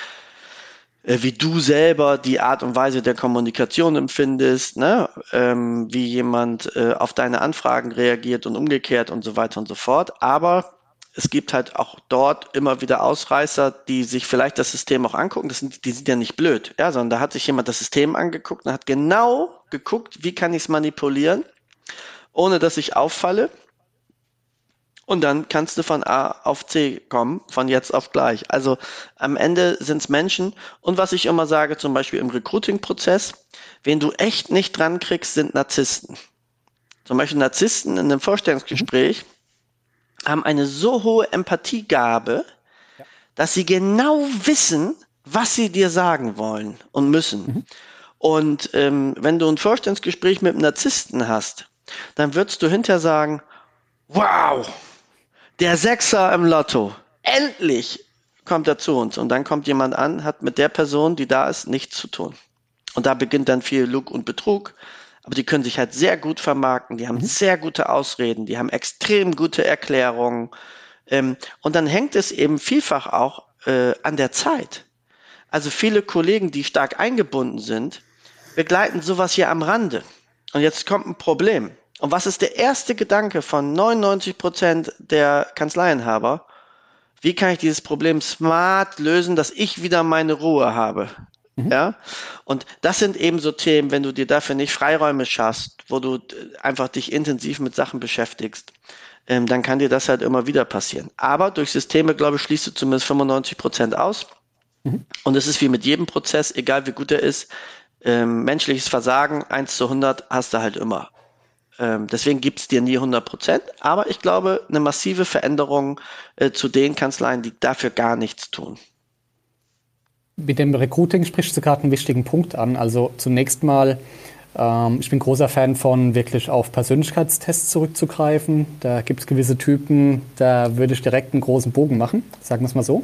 wie du selber die Art und Weise der Kommunikation empfindest, ne? ähm, wie jemand äh, auf deine Anfragen reagiert und umgekehrt und so weiter und so fort. Aber es gibt halt auch dort immer wieder Ausreißer, die sich vielleicht das System auch angucken. Das sind, die sind ja nicht blöd, ja, sondern da hat sich jemand das System angeguckt und hat genau geguckt, wie kann ich es manipulieren, ohne dass ich auffalle. Und dann kannst du von A auf C kommen, von jetzt auf gleich. Also am Ende sind es Menschen. Und was ich immer sage, zum Beispiel im Recruiting-Prozess, wen du echt nicht dran kriegst, sind Narzissten. Zum Beispiel Narzissten in einem Vorstellungsgespräch haben eine so hohe Empathiegabe, dass sie genau wissen, was sie dir sagen wollen und müssen. Mhm. Und ähm, wenn du ein Vorstellungsgespräch mit einem Narzissten hast, dann würdest du hinterher sagen, wow, der Sechser im Lotto. Endlich kommt er zu uns. Und dann kommt jemand an, hat mit der Person, die da ist, nichts zu tun. Und da beginnt dann viel Lug und Betrug. Aber die können sich halt sehr gut vermarkten. Die haben mhm. sehr gute Ausreden. Die haben extrem gute Erklärungen. Ähm, und dann hängt es eben vielfach auch äh, an der Zeit. Also viele Kollegen, die stark eingebunden sind, begleiten sowas hier am Rande. Und jetzt kommt ein Problem. Und was ist der erste Gedanke von 99 Prozent der Kanzleienhaber? Wie kann ich dieses Problem smart lösen, dass ich wieder meine Ruhe habe? Mhm. Ja. Und das sind eben so Themen, wenn du dir dafür nicht Freiräume schaffst, wo du einfach dich intensiv mit Sachen beschäftigst, ähm, dann kann dir das halt immer wieder passieren. Aber durch Systeme, glaube ich, schließt du zumindest 95 Prozent aus. Mhm. Und es ist wie mit jedem Prozess, egal wie gut er ist, ähm, menschliches Versagen, 1 zu 100 hast du halt immer. Ähm, deswegen gibt es dir nie 100 Prozent. Aber ich glaube, eine massive Veränderung äh, zu den Kanzleien, die dafür gar nichts tun. Mit dem Recruiting sprichst du gerade einen wichtigen Punkt an. Also zunächst mal, ähm, ich bin großer Fan von wirklich auf Persönlichkeitstests zurückzugreifen. Da gibt es gewisse Typen, da würde ich direkt einen großen Bogen machen, sagen wir es mal so.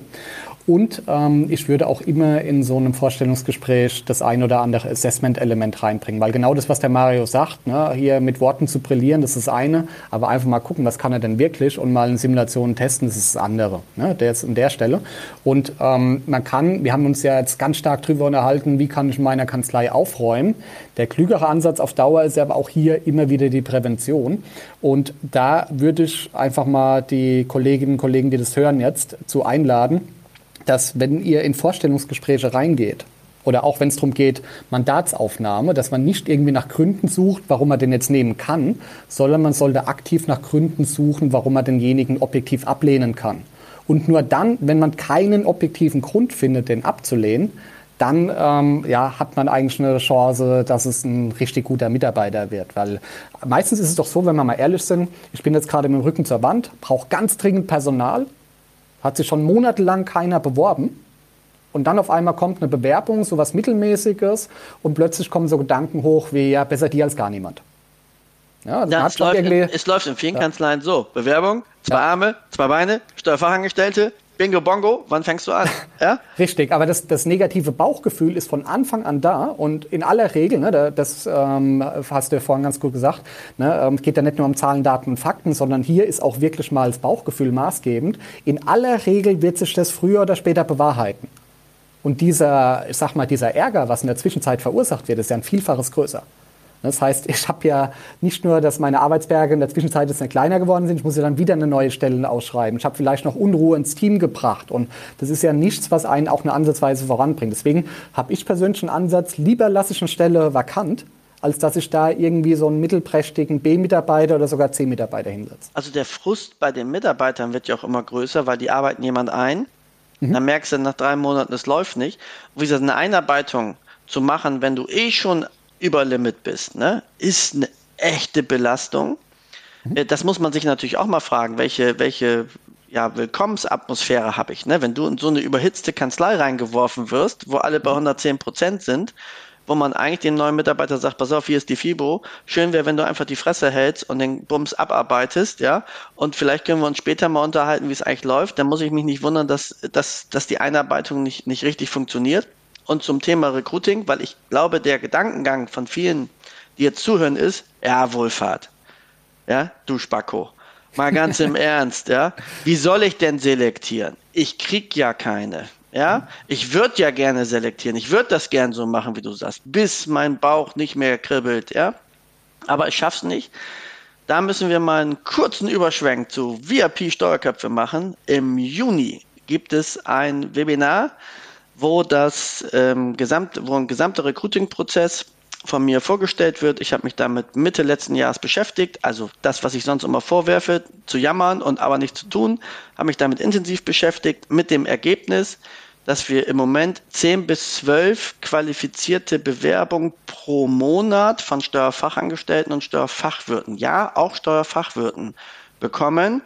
Und ähm, ich würde auch immer in so einem Vorstellungsgespräch das ein oder andere Assessment-Element reinbringen. Weil genau das, was der Mario sagt, ne, hier mit Worten zu brillieren, das ist das eine, aber einfach mal gucken, was kann er denn wirklich und mal in Simulationen testen, das ist das andere. Ne, der ist an der Stelle. Und ähm, man kann, wir haben uns ja jetzt ganz stark drüber unterhalten, wie kann ich in meiner Kanzlei aufräumen. Der klügere Ansatz auf Dauer ist aber auch hier immer wieder die Prävention. Und da würde ich einfach mal die Kolleginnen und Kollegen, die das hören jetzt, zu einladen, dass wenn ihr in Vorstellungsgespräche reingeht, oder auch wenn es darum geht, Mandatsaufnahme, dass man nicht irgendwie nach Gründen sucht, warum man den jetzt nehmen kann, sondern man sollte aktiv nach Gründen suchen, warum man denjenigen objektiv ablehnen kann. Und nur dann, wenn man keinen objektiven Grund findet, den abzulehnen, dann ähm, ja, hat man eigentlich eine Chance, dass es ein richtig guter Mitarbeiter wird. Weil meistens ist es doch so, wenn wir mal ehrlich sind, ich bin jetzt gerade mit dem Rücken zur Wand, brauche ganz dringend Personal, hat sich schon monatelang keiner beworben. Und dann auf einmal kommt eine Bewerbung, sowas Mittelmäßiges, und plötzlich kommen so Gedanken hoch wie, ja, besser die als gar niemand. Ja, also ja es, läuft in, es, läuft in, vielen ja. Kanzleien so. Bewerbung, zwei. Arme, zwei Beine, Steuerfachangestellte, Bingo Bongo, wann fängst du an? <laughs> Ja? Richtig, aber das, das, negative Bauchgefühl ist von Anfang an da und in aller Regel, ne, das ähm, hast du ja vorhin ganz gut gesagt, ne, ähm, geht ja nicht nur um Zahlen, Daten und Fakten, sondern hier ist auch wirklich mal das Bauchgefühl maßgebend. In aller Regel wird sich das früher oder später bewahrheiten. Und dieser, ich sag mal, dieser Ärger, was in der Zwischenzeit verursacht wird, ist ja ein Vielfaches größer. Das heißt, ich habe ja nicht nur, dass meine Arbeitsberge in der Zwischenzeit jetzt kleiner geworden sind, ich muss ja dann wieder eine neue Stelle ausschreiben. Ich habe vielleicht noch Unruhe ins Team gebracht. Und das ist ja nichts, was einen auch eine Ansatzweise voranbringt. Deswegen habe ich persönlich einen Ansatz, lieber lasse ich eine Stelle vakant, als dass ich da irgendwie so einen mittelprächtigen B-Mitarbeiter oder sogar C-Mitarbeiter hinsetze. Also der Frust bei den Mitarbeitern wird ja auch immer größer, weil die arbeiten jemand ein. Mhm. Dann merkst du nach drei Monaten, es läuft nicht. Und wie gesagt, eine Einarbeitung zu machen, wenn du eh schon über Limit bist, ne, ist eine echte Belastung. Mhm. Äh, das muss man sich natürlich auch mal fragen, welche, welche ja, Willkommensatmosphäre habe ich. Ne? Wenn du in so eine überhitzte Kanzlei reingeworfen wirst, wo alle bei 110 mhm. Prozent sind, wo man eigentlich dem neuen Mitarbeiter sagt, pass auf, hier ist die FIBO. Schön wäre, wenn du einfach die Fresse hältst und den Bums abarbeitest, ja. Und vielleicht können wir uns später mal unterhalten, wie es eigentlich läuft. Dann muss ich mich nicht wundern, dass, dass, dass die Einarbeitung nicht, nicht richtig funktioniert. Und zum Thema Recruiting, weil ich glaube, der Gedankengang von vielen, die jetzt zuhören, ist, ja, Wohlfahrt. Ja, du Spacko. Mal ganz im <laughs> Ernst, ja. Wie soll ich denn selektieren? Ich krieg ja keine. Ja, ich würde ja gerne selektieren. Ich würde das gern so machen, wie du sagst, bis mein Bauch nicht mehr kribbelt, ja. Aber ich schaff's nicht. Da müssen wir mal einen kurzen Überschwenk zu VIP Steuerköpfe machen. Im Juni gibt es ein Webinar wo das ähm, gesamt, wo ein gesamter Recruiting-Prozess von mir vorgestellt wird. Ich habe mich damit Mitte letzten Jahres beschäftigt. Also das, was ich sonst immer vorwerfe, zu jammern und aber nicht zu tun, habe mich damit intensiv beschäftigt mit dem Ergebnis, dass wir im Moment 10 bis 12 qualifizierte Bewerbungen pro Monat von Steuerfachangestellten und Steuerfachwirten, ja, auch Steuerfachwirten bekommen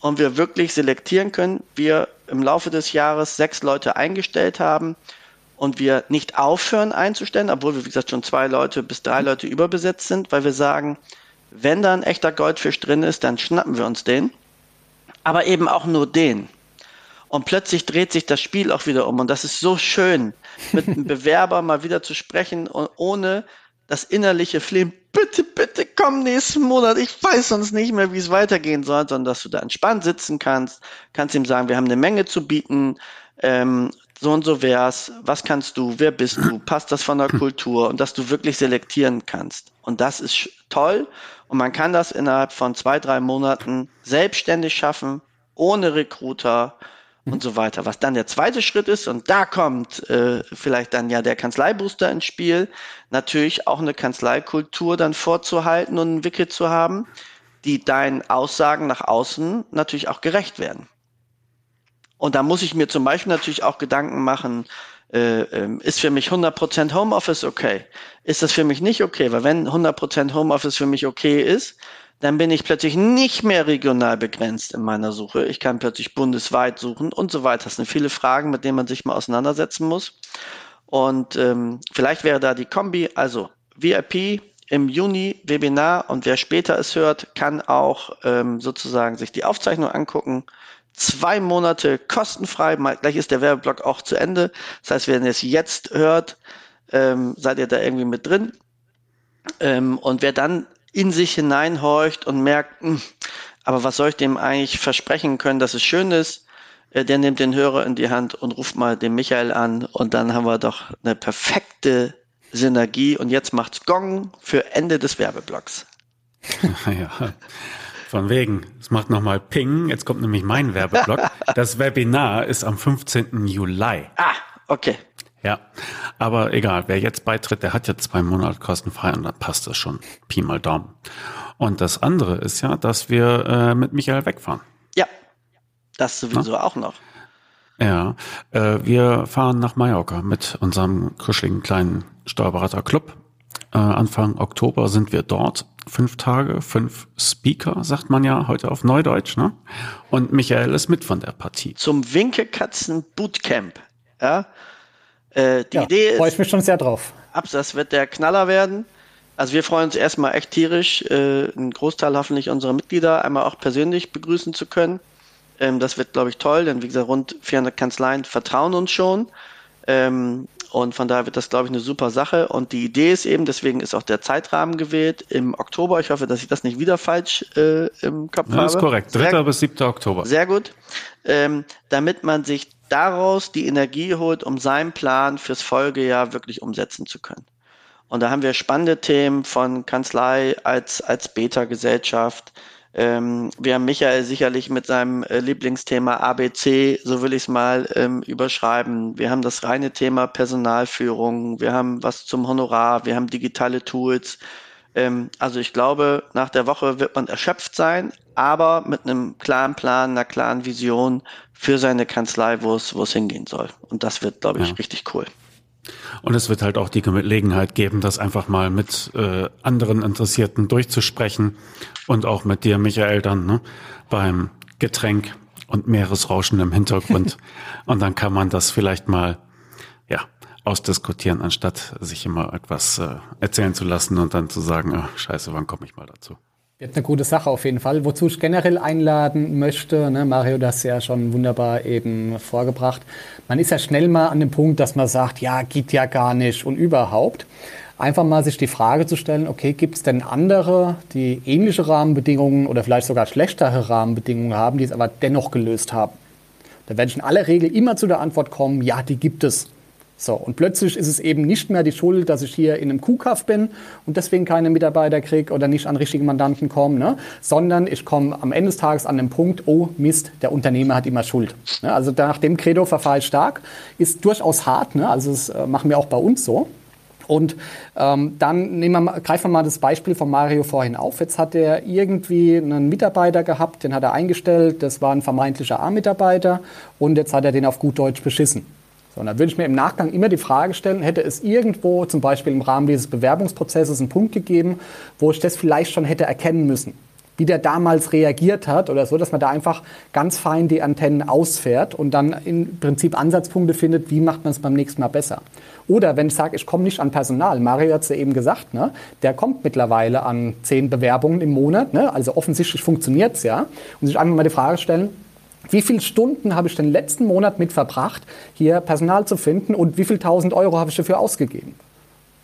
und wir wirklich selektieren können. Wir im Laufe des Jahres sechs Leute eingestellt haben und wir nicht aufhören einzustellen, obwohl wir, wie gesagt, schon zwei Leute bis drei Leute überbesetzt sind, weil wir sagen, wenn da ein echter Goldfisch drin ist, dann schnappen wir uns den, aber eben auch nur den. Und plötzlich dreht sich das Spiel auch wieder um. Und das ist so schön, mit einem <laughs> Bewerber mal wieder zu sprechen und ohne das innerliche Flehen, bitte, bitte komm nächsten Monat, ich weiß sonst nicht mehr, wie es weitergehen soll, sondern dass du da entspannt sitzen kannst, kannst ihm sagen, wir haben eine Menge zu bieten, ähm, so und so wär's, was kannst du, wer bist du, passt das von der Kultur? Und dass du wirklich selektieren kannst. Und das ist toll. Und man kann das innerhalb von zwei, drei Monaten selbstständig schaffen, ohne Recruiter, und so weiter. Was dann der zweite Schritt ist, und da kommt äh, vielleicht dann ja der Kanzleibooster ins Spiel, natürlich auch eine Kanzleikultur dann vorzuhalten und entwickelt zu haben, die deinen Aussagen nach außen natürlich auch gerecht werden. Und da muss ich mir zum Beispiel natürlich auch Gedanken machen, äh, ähm, ist für mich 100% Homeoffice okay? Ist das für mich nicht okay? Weil wenn 100% Homeoffice für mich okay ist, dann bin ich plötzlich nicht mehr regional begrenzt in meiner Suche. Ich kann plötzlich bundesweit suchen und so weiter. Das sind viele Fragen, mit denen man sich mal auseinandersetzen muss. Und ähm, vielleicht wäre da die Kombi, also VIP im Juni Webinar und wer später es hört, kann auch ähm, sozusagen sich die Aufzeichnung angucken. Zwei Monate kostenfrei, gleich ist der Werbeblock auch zu Ende. Das heißt, wenn ihr es jetzt hört, ähm, seid ihr da irgendwie mit drin. Ähm, und wer dann in sich hineinhorcht und merkt, mh, hm, aber was soll ich dem eigentlich versprechen können, dass es schön ist, äh, der nimmt den Hörer in die Hand und ruft mal den Michael an und dann haben wir doch eine perfekte Synergie und jetzt macht's Gong für Ende des Werbeblocks. <laughs> ja. Von wegen. Es macht nochmal Ping. Jetzt kommt nämlich mein Werbeblock. <laughs> Das Webinar ist am 15. Juli. Ah, okay. Ja, aber egal, wer jetzt beitritt, der hat jetzt zwei Monate kostenfrei und dann passt das schon. Pi mal Daumen. Und das andere ist ja, dass wir äh, mit Michael wegfahren. Ja, das sowieso ja? auch noch. Ja, äh, wir fahren nach Mallorca mit unserem kuscheligen kleinen Steuerberaterclub. Äh, Anfang Oktober sind wir dort. Fünf Tage, fünf Speaker, sagt man ja heute auf Neudeutsch. Ne? Und Michael ist mit von der Partie. Zum Winkekatzen Bootcamp. Ja, äh, die ja, Idee ist. Freue ich mich schon sehr drauf. Ab, das wird der Knaller werden. Also wir freuen uns erstmal echt tierisch, äh, einen Großteil hoffentlich unserer Mitglieder einmal auch persönlich begrüßen zu können. Ähm, das wird, glaube ich, toll, denn wie gesagt, rund 400 Kanzleien vertrauen uns schon. Ähm, und von daher wird das, glaube ich, eine super Sache. Und die Idee ist eben, deswegen ist auch der Zeitrahmen gewählt im Oktober. Ich hoffe, dass ich das nicht wieder falsch äh, im Kopf ja, habe. Das ist korrekt. 3. bis 7. Oktober. Sehr gut. Ähm, damit man sich daraus die Energie holt, um seinen Plan fürs Folgejahr wirklich umsetzen zu können. Und da haben wir spannende Themen von Kanzlei als, als Beta-Gesellschaft. Ähm, wir haben Michael sicherlich mit seinem äh, Lieblingsthema ABC, so will ich es mal ähm, überschreiben. Wir haben das reine Thema Personalführung. Wir haben was zum Honorar. Wir haben digitale Tools. Ähm, also ich glaube, nach der Woche wird man erschöpft sein, aber mit einem klaren Plan, einer klaren Vision für seine Kanzlei, wo es, wo es hingehen soll. Und das wird, glaube ich, ja. richtig cool. Und es wird halt auch die Gelegenheit geben, das einfach mal mit äh, anderen Interessierten durchzusprechen und auch mit dir, Michael, dann ne, beim Getränk und Meeresrauschen im Hintergrund. <laughs> und dann kann man das vielleicht mal ja ausdiskutieren, anstatt sich immer etwas äh, erzählen zu lassen und dann zu sagen, ach, scheiße, wann komme ich mal dazu? Wird eine gute Sache auf jeden Fall. Wozu ich generell einladen möchte, ne, Mario das ja schon wunderbar eben vorgebracht. Man ist ja schnell mal an dem Punkt, dass man sagt, ja, geht ja gar nicht und überhaupt. Einfach mal sich die Frage zu stellen, okay, gibt es denn andere, die ähnliche Rahmenbedingungen oder vielleicht sogar schlechtere Rahmenbedingungen haben, die es aber dennoch gelöst haben? Da werde ich in aller Regel immer zu der Antwort kommen, ja, die gibt es. So, und plötzlich ist es eben nicht mehr die Schuld, dass ich hier in einem Kuhkaff bin und deswegen keine Mitarbeiter kriege oder nicht an richtige Mandanten komme, ne? sondern ich komme am Ende des Tages an den Punkt, oh Mist, der Unternehmer hat immer Schuld. Ne? Also nach dem Credo verfall stark ist durchaus hart, ne? also das äh, machen wir auch bei uns so. Und ähm, dann nehmen wir, greifen wir mal das Beispiel von Mario vorhin auf. Jetzt hat er irgendwie einen Mitarbeiter gehabt, den hat er eingestellt, das war ein vermeintlicher A-Mitarbeiter und jetzt hat er den auf gut Deutsch beschissen. So, und dann würde ich mir im Nachgang immer die Frage stellen, hätte es irgendwo zum Beispiel im Rahmen dieses Bewerbungsprozesses einen Punkt gegeben, wo ich das vielleicht schon hätte erkennen müssen, wie der damals reagiert hat oder so, dass man da einfach ganz fein die Antennen ausfährt und dann im Prinzip Ansatzpunkte findet, wie macht man es beim nächsten Mal besser. Oder wenn ich sage, ich komme nicht an Personal, Mario hat es ja eben gesagt, ne, der kommt mittlerweile an zehn Bewerbungen im Monat, ne, also offensichtlich funktioniert es ja, und sich einfach mal die Frage stellen, wie viele Stunden habe ich den letzten Monat mit verbracht, hier Personal zu finden und wie viel tausend Euro habe ich dafür ausgegeben?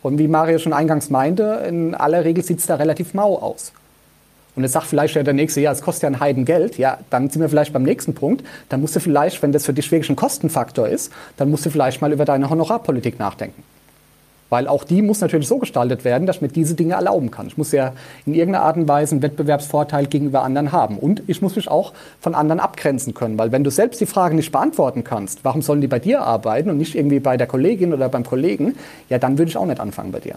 Und wie Mario schon eingangs meinte, in aller Regel sieht es da relativ mau aus. Und jetzt sagt vielleicht der nächste, ja, es kostet ja ein Heidengeld. Ja, dann sind wir vielleicht beim nächsten Punkt. Dann musst du vielleicht, wenn das für dich wirklich ein Kostenfaktor ist, dann musst du vielleicht mal über deine Honorarpolitik nachdenken. Weil auch die muss natürlich so gestaltet werden, dass ich mir diese Dinge erlauben kann. Ich muss ja in irgendeiner Art und Weise einen Wettbewerbsvorteil gegenüber anderen haben. Und ich muss mich auch von anderen abgrenzen können. Weil wenn du selbst die Frage nicht beantworten kannst, warum sollen die bei dir arbeiten und nicht irgendwie bei der Kollegin oder beim Kollegen, ja, dann würde ich auch nicht anfangen bei dir.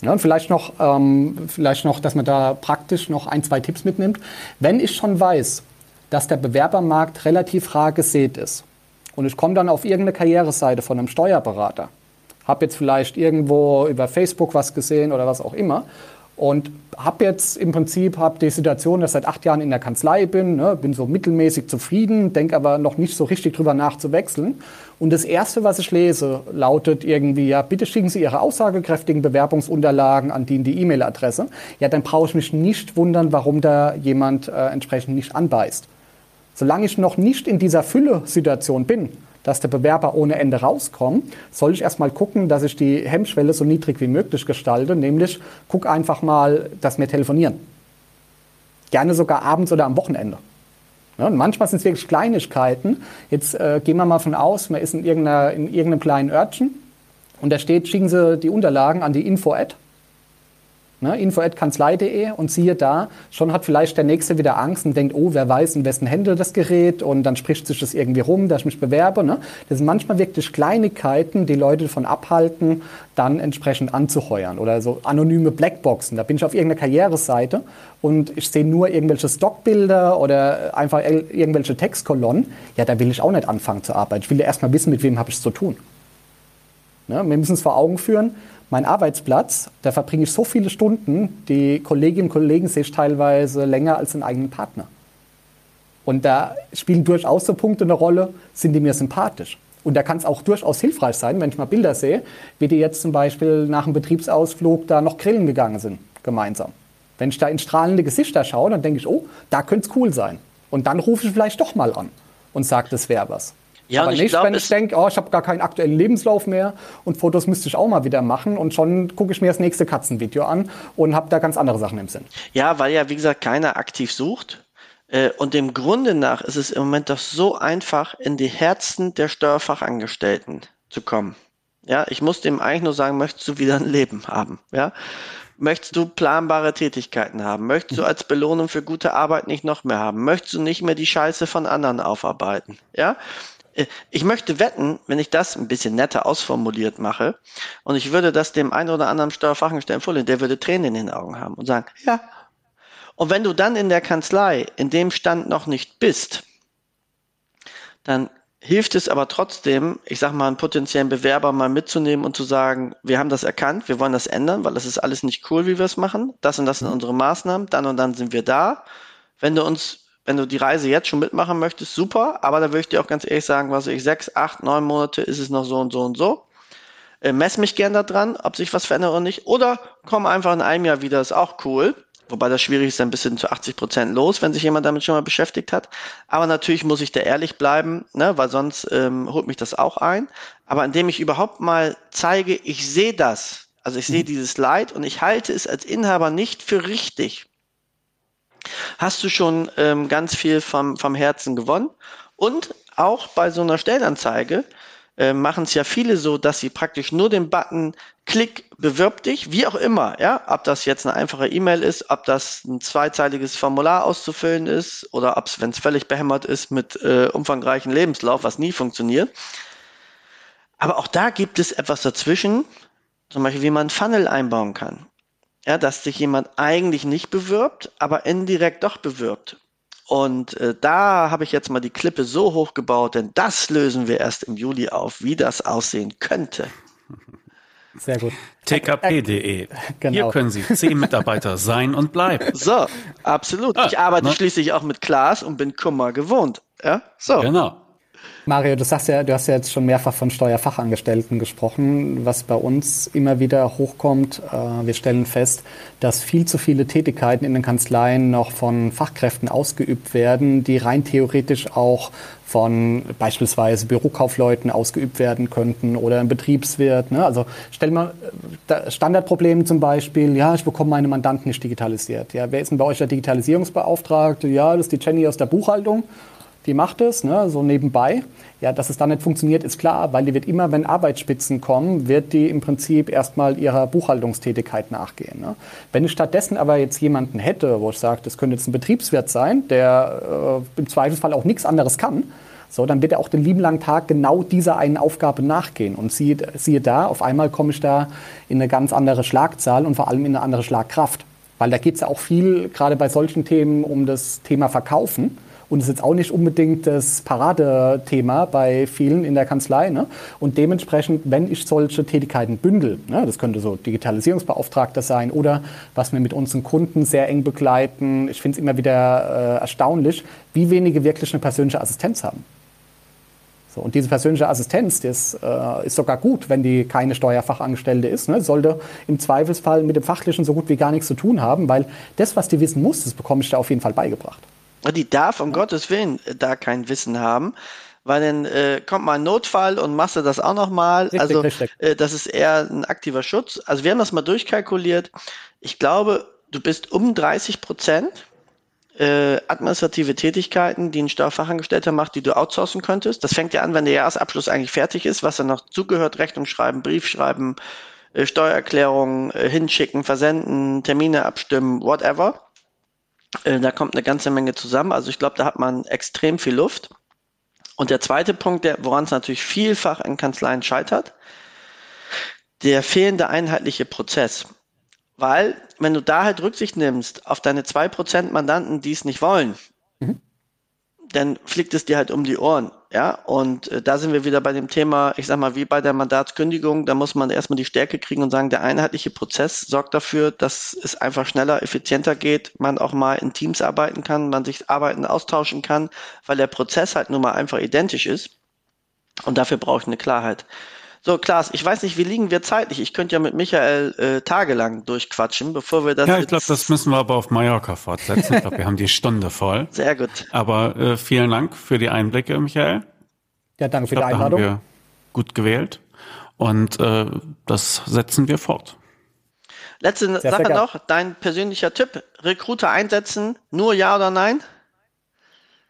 Ja, und vielleicht noch, ähm, vielleicht noch, dass man da praktisch noch ein, zwei Tipps mitnimmt. Wenn ich schon weiß, dass der Bewerbermarkt relativ rar gesät ist und ich komme dann auf irgendeine Karriereseite von einem Steuerberater, habe jetzt vielleicht irgendwo über Facebook was gesehen oder was auch immer und habe jetzt im Prinzip hab die Situation, dass ich seit acht Jahren in der Kanzlei bin, ne, bin so mittelmäßig zufrieden, denke aber noch nicht so richtig drüber nach zu wechseln. Und das Erste, was ich lese, lautet irgendwie, ja, bitte schicken Sie Ihre aussagekräftigen Bewerbungsunterlagen an die in die E-Mail-Adresse. Ja, dann brauche ich mich nicht wundern, warum da jemand äh, entsprechend nicht anbeißt. Solange ich noch nicht in dieser Fülle-Situation bin, dass der Bewerber ohne Ende rauskommt, soll ich erstmal gucken, dass ich die Hemmschwelle so niedrig wie möglich gestalte, nämlich guck einfach mal, dass wir telefonieren. Gerne sogar abends oder am Wochenende. Ja, und manchmal sind es wirklich Kleinigkeiten. Jetzt äh, gehen wir mal von aus, man ist in, in irgendeinem kleinen Örtchen und da steht, schicken Sie die Unterlagen an die Info-Ad. Ne, info.kanzlei.de und siehe da, schon hat vielleicht der Nächste wieder Angst und denkt, oh, wer weiß, in wessen Hände das gerät und dann spricht sich das irgendwie rum, dass ich mich bewerbe. Ne? Das sind manchmal wirklich Kleinigkeiten, die Leute davon abhalten, dann entsprechend anzuheuern oder so anonyme Blackboxen. Da bin ich auf irgendeiner Karriereseite und ich sehe nur irgendwelche Stockbilder oder einfach irgendwelche Textkolonnen. Ja, da will ich auch nicht anfangen zu arbeiten. Ich will ja erstmal wissen, mit wem habe ich es zu tun. Ne? Wir müssen es vor Augen führen mein Arbeitsplatz, da verbringe ich so viele Stunden, die Kolleginnen und Kollegen sehe ich teilweise länger als den eigenen Partner. Und da spielen durchaus so Punkte eine Rolle, sind die mir sympathisch. Und da kann es auch durchaus hilfreich sein, wenn ich mal Bilder sehe, wie die jetzt zum Beispiel nach einem Betriebsausflug da noch grillen gegangen sind, gemeinsam. Wenn ich da in strahlende Gesichter schaue, dann denke ich, oh, da könnte es cool sein. Und dann rufe ich vielleicht doch mal an und sage, das wäre was. Ja, Aber nicht, glaub, wenn ich denke, oh, ich habe gar keinen aktuellen Lebenslauf mehr und Fotos müsste ich auch mal wieder machen und schon gucke ich mir das nächste Katzenvideo an und habe da ganz andere Sachen im Sinn. Ja, weil ja, wie gesagt, keiner aktiv sucht. Äh, und dem Grunde nach ist es im Moment doch so einfach, in die Herzen der Steuerfachangestellten zu kommen. Ja, ich muss dem eigentlich nur sagen, möchtest du wieder ein Leben haben? Ja, Möchtest du planbare Tätigkeiten haben? Möchtest du als Belohnung für gute Arbeit nicht noch mehr haben? Möchtest du nicht mehr die Scheiße von anderen aufarbeiten? Ja? Ich möchte wetten, wenn ich das ein bisschen netter ausformuliert mache und ich würde das dem einen oder anderen Steuerfachangestellten vorlegen, der würde Tränen in den Augen haben und sagen, ja. Und wenn du dann in der Kanzlei in dem Stand noch nicht bist, dann hilft es aber trotzdem, ich sag mal, einen potenziellen Bewerber mal mitzunehmen und zu sagen, wir haben das erkannt, wir wollen das ändern, weil das ist alles nicht cool, wie wir es machen. Das und das sind mhm. unsere Maßnahmen, dann und dann sind wir da. Wenn du uns wenn du die Reise jetzt schon mitmachen möchtest, super. Aber da würde ich dir auch ganz ehrlich sagen, was ich, sechs, acht, neun Monate ist es noch so und so und so. Äh, mess mich gern da dran, ob sich was verändert oder nicht. Oder komm einfach in einem Jahr wieder, ist auch cool. Wobei das schwierig ist, ein bisschen zu 80 Prozent los, wenn sich jemand damit schon mal beschäftigt hat. Aber natürlich muss ich da ehrlich bleiben, ne, weil sonst ähm, holt mich das auch ein. Aber indem ich überhaupt mal zeige, ich sehe das, also ich sehe mhm. dieses Leid und ich halte es als Inhaber nicht für richtig, hast du schon ähm, ganz viel vom, vom Herzen gewonnen. Und auch bei so einer Stellenanzeige äh, machen es ja viele so, dass sie praktisch nur den Button Klick, bewirb dich, wie auch immer, ja, ob das jetzt eine einfache E-Mail ist, ob das ein zweizeiliges Formular auszufüllen ist oder ob es, wenn es völlig behämmert ist, mit äh, umfangreichen Lebenslauf, was nie funktioniert. Aber auch da gibt es etwas dazwischen, zum Beispiel, wie man Funnel einbauen kann ja, dass sich jemand eigentlich nicht bewirbt, aber indirekt doch bewirbt. Und äh, da habe ich jetzt mal die Klippe so hoch gebaut, denn das lösen wir erst im Juli auf, wie das aussehen könnte. <laughs> Sehr gut. tkp.de. Genau. Hier können Sie zehn <laughs> Mitarbeiter sein und bleiben. So, absolut. Ich arbeite ne? schließlich auch mit Glas und bin Kummer gewohnt. Ja, so. Genau. Mario, du sagst ja, du hast ja jetzt schon mehrfach von Steuerfachangestellten gesprochen, was bei uns immer wieder hochkommt. Äh, wir stellen fest, dass viel zu viele Tätigkeiten in den Kanzleien noch von Fachkräften ausgeübt werden, die rein theoretisch auch von beispielsweise Bürokaufleuten ausgeübt werden könnten oder ein Betriebswirt. Ne? Also stell mal Standardproblem zum Beispiel, ja, ich bekomme meine Mandanten nicht digitalisiert. Ja, wer ist denn bei euch der Digitalisierungsbeauftragte? Ja, das ist die Jenny aus der Buchhaltung die macht es, ne, so nebenbei. Ja, dass es dann nicht funktioniert, ist klar, weil die wird immer, wenn Arbeitsspitzen kommen, wird die im Prinzip erstmal ihrer Buchhaltungstätigkeit nachgehen. Ne? Wenn ich stattdessen aber jetzt jemanden hätte, wo ich sage, das könnte jetzt ein Betriebswirt sein, der äh, im Zweifelsfall auch nichts anderes kann, so, dann wird er auch den lieben langen Tag genau dieser einen Aufgabe nachgehen. Und siehe, siehe da, auf einmal komme ich da in eine ganz andere Schlagzahl und vor allem in eine andere Schlagkraft. Weil da geht es ja auch viel, gerade bei solchen Themen, um das Thema Verkaufen und ist jetzt auch nicht unbedingt das Paradethema bei vielen in der Kanzlei. Ne? Und dementsprechend, wenn ich solche Tätigkeiten bündel, ne, das könnte so Digitalisierungsbeauftragter sein oder was wir mit unseren Kunden sehr eng begleiten, ich finde es immer wieder äh, erstaunlich, wie wenige wirklich eine persönliche Assistenz haben. So, und diese persönliche Assistenz, das äh, ist sogar gut, wenn die keine Steuerfachangestellte ist. Ne? Sollte im Zweifelsfall mit dem Fachlichen so gut wie gar nichts zu tun haben, weil das, was die wissen muss, das bekomme ich da auf jeden Fall beigebracht. Die darf um ja. Gottes Willen äh, da kein Wissen haben, weil dann äh, kommt mal ein Notfall und machst du das auch nochmal. Also äh, das ist eher ein aktiver Schutz. Also wir haben das mal durchkalkuliert. Ich glaube, du bist um 30 Prozent äh, administrative Tätigkeiten, die ein Steuerfachangestellter macht, die du outsourcen könntest. Das fängt ja an, wenn der Jahresabschluss eigentlich fertig ist, was dann noch zugehört, Rechnung schreiben, Brief schreiben, äh, Steuererklärungen äh, hinschicken, versenden, Termine abstimmen, whatever. Äh, da kommt eine ganze Menge zusammen. Also ich glaube, da hat man extrem viel Luft. Und der zweite Punkt, der, woran es natürlich vielfach in Kanzleien scheitert, der fehlende einheitliche Prozess. Weil, wenn du da halt Rücksicht nimmst auf deine zwei Prozent Mandanten, die es nicht wollen, mhm. dann fliegt es dir halt um die Ohren. Ja, und äh, da sind wir wieder bei dem Thema, ich sag mal, wie bei der Mandatskündigung, da muss man erstmal die Stärke kriegen und sagen, der einheitliche Prozess sorgt dafür, dass es einfach schneller, effizienter geht, man auch mal in Teams arbeiten kann, man sich Arbeiten austauschen kann, weil der Prozess halt nun mal einfach identisch ist. Und dafür brauche ich eine Klarheit. So, Klaas, ich weiß nicht, wie liegen wir zeitlich? Ich könnte ja mit Michael äh, tagelang durchquatschen, bevor wir das. Ja, ich glaube, das müssen wir aber auf Mallorca fortsetzen. Ich glaube, wir <laughs> haben die Stunde voll. Sehr gut. Aber äh, vielen Dank für die Einblicke, Michael. Ja, danke für glaub, die Einladung. Da haben wir gut gewählt. Und äh, das setzen wir fort. Letzte sehr, Sache sehr noch, dein persönlicher Tipp, Recruiter einsetzen, nur ja oder nein?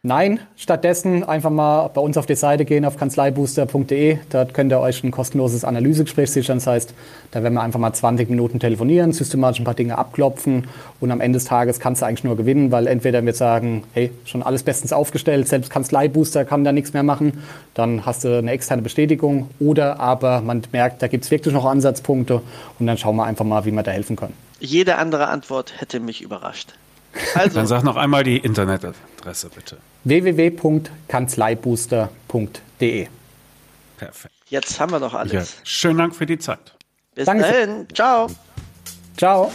Nein, stattdessen einfach mal bei uns auf die Seite gehen auf kanzleibooster.de. Dort könnt ihr euch ein kostenloses Analysegespräch sichern. Das heißt, da werden wir einfach mal 20 Minuten telefonieren, systematisch ein paar Dinge abklopfen und am Ende des Tages kannst du eigentlich nur gewinnen, weil entweder wir sagen, hey, schon alles bestens aufgestellt, selbst Kanzleibooster kann da nichts mehr machen, dann hast du eine externe Bestätigung oder aber man merkt, da gibt es wirklich noch Ansatzpunkte und dann schauen wir einfach mal, wie wir da helfen können. Jede andere Antwort hätte mich überrascht. Also. Dann sag noch einmal die Internetadresse bitte. www.kanzleibooster.de Perfekt. Jetzt haben wir doch alles. Ja. Schönen Dank für die Zeit. Bis Danke. dahin. Ciao. Ciao.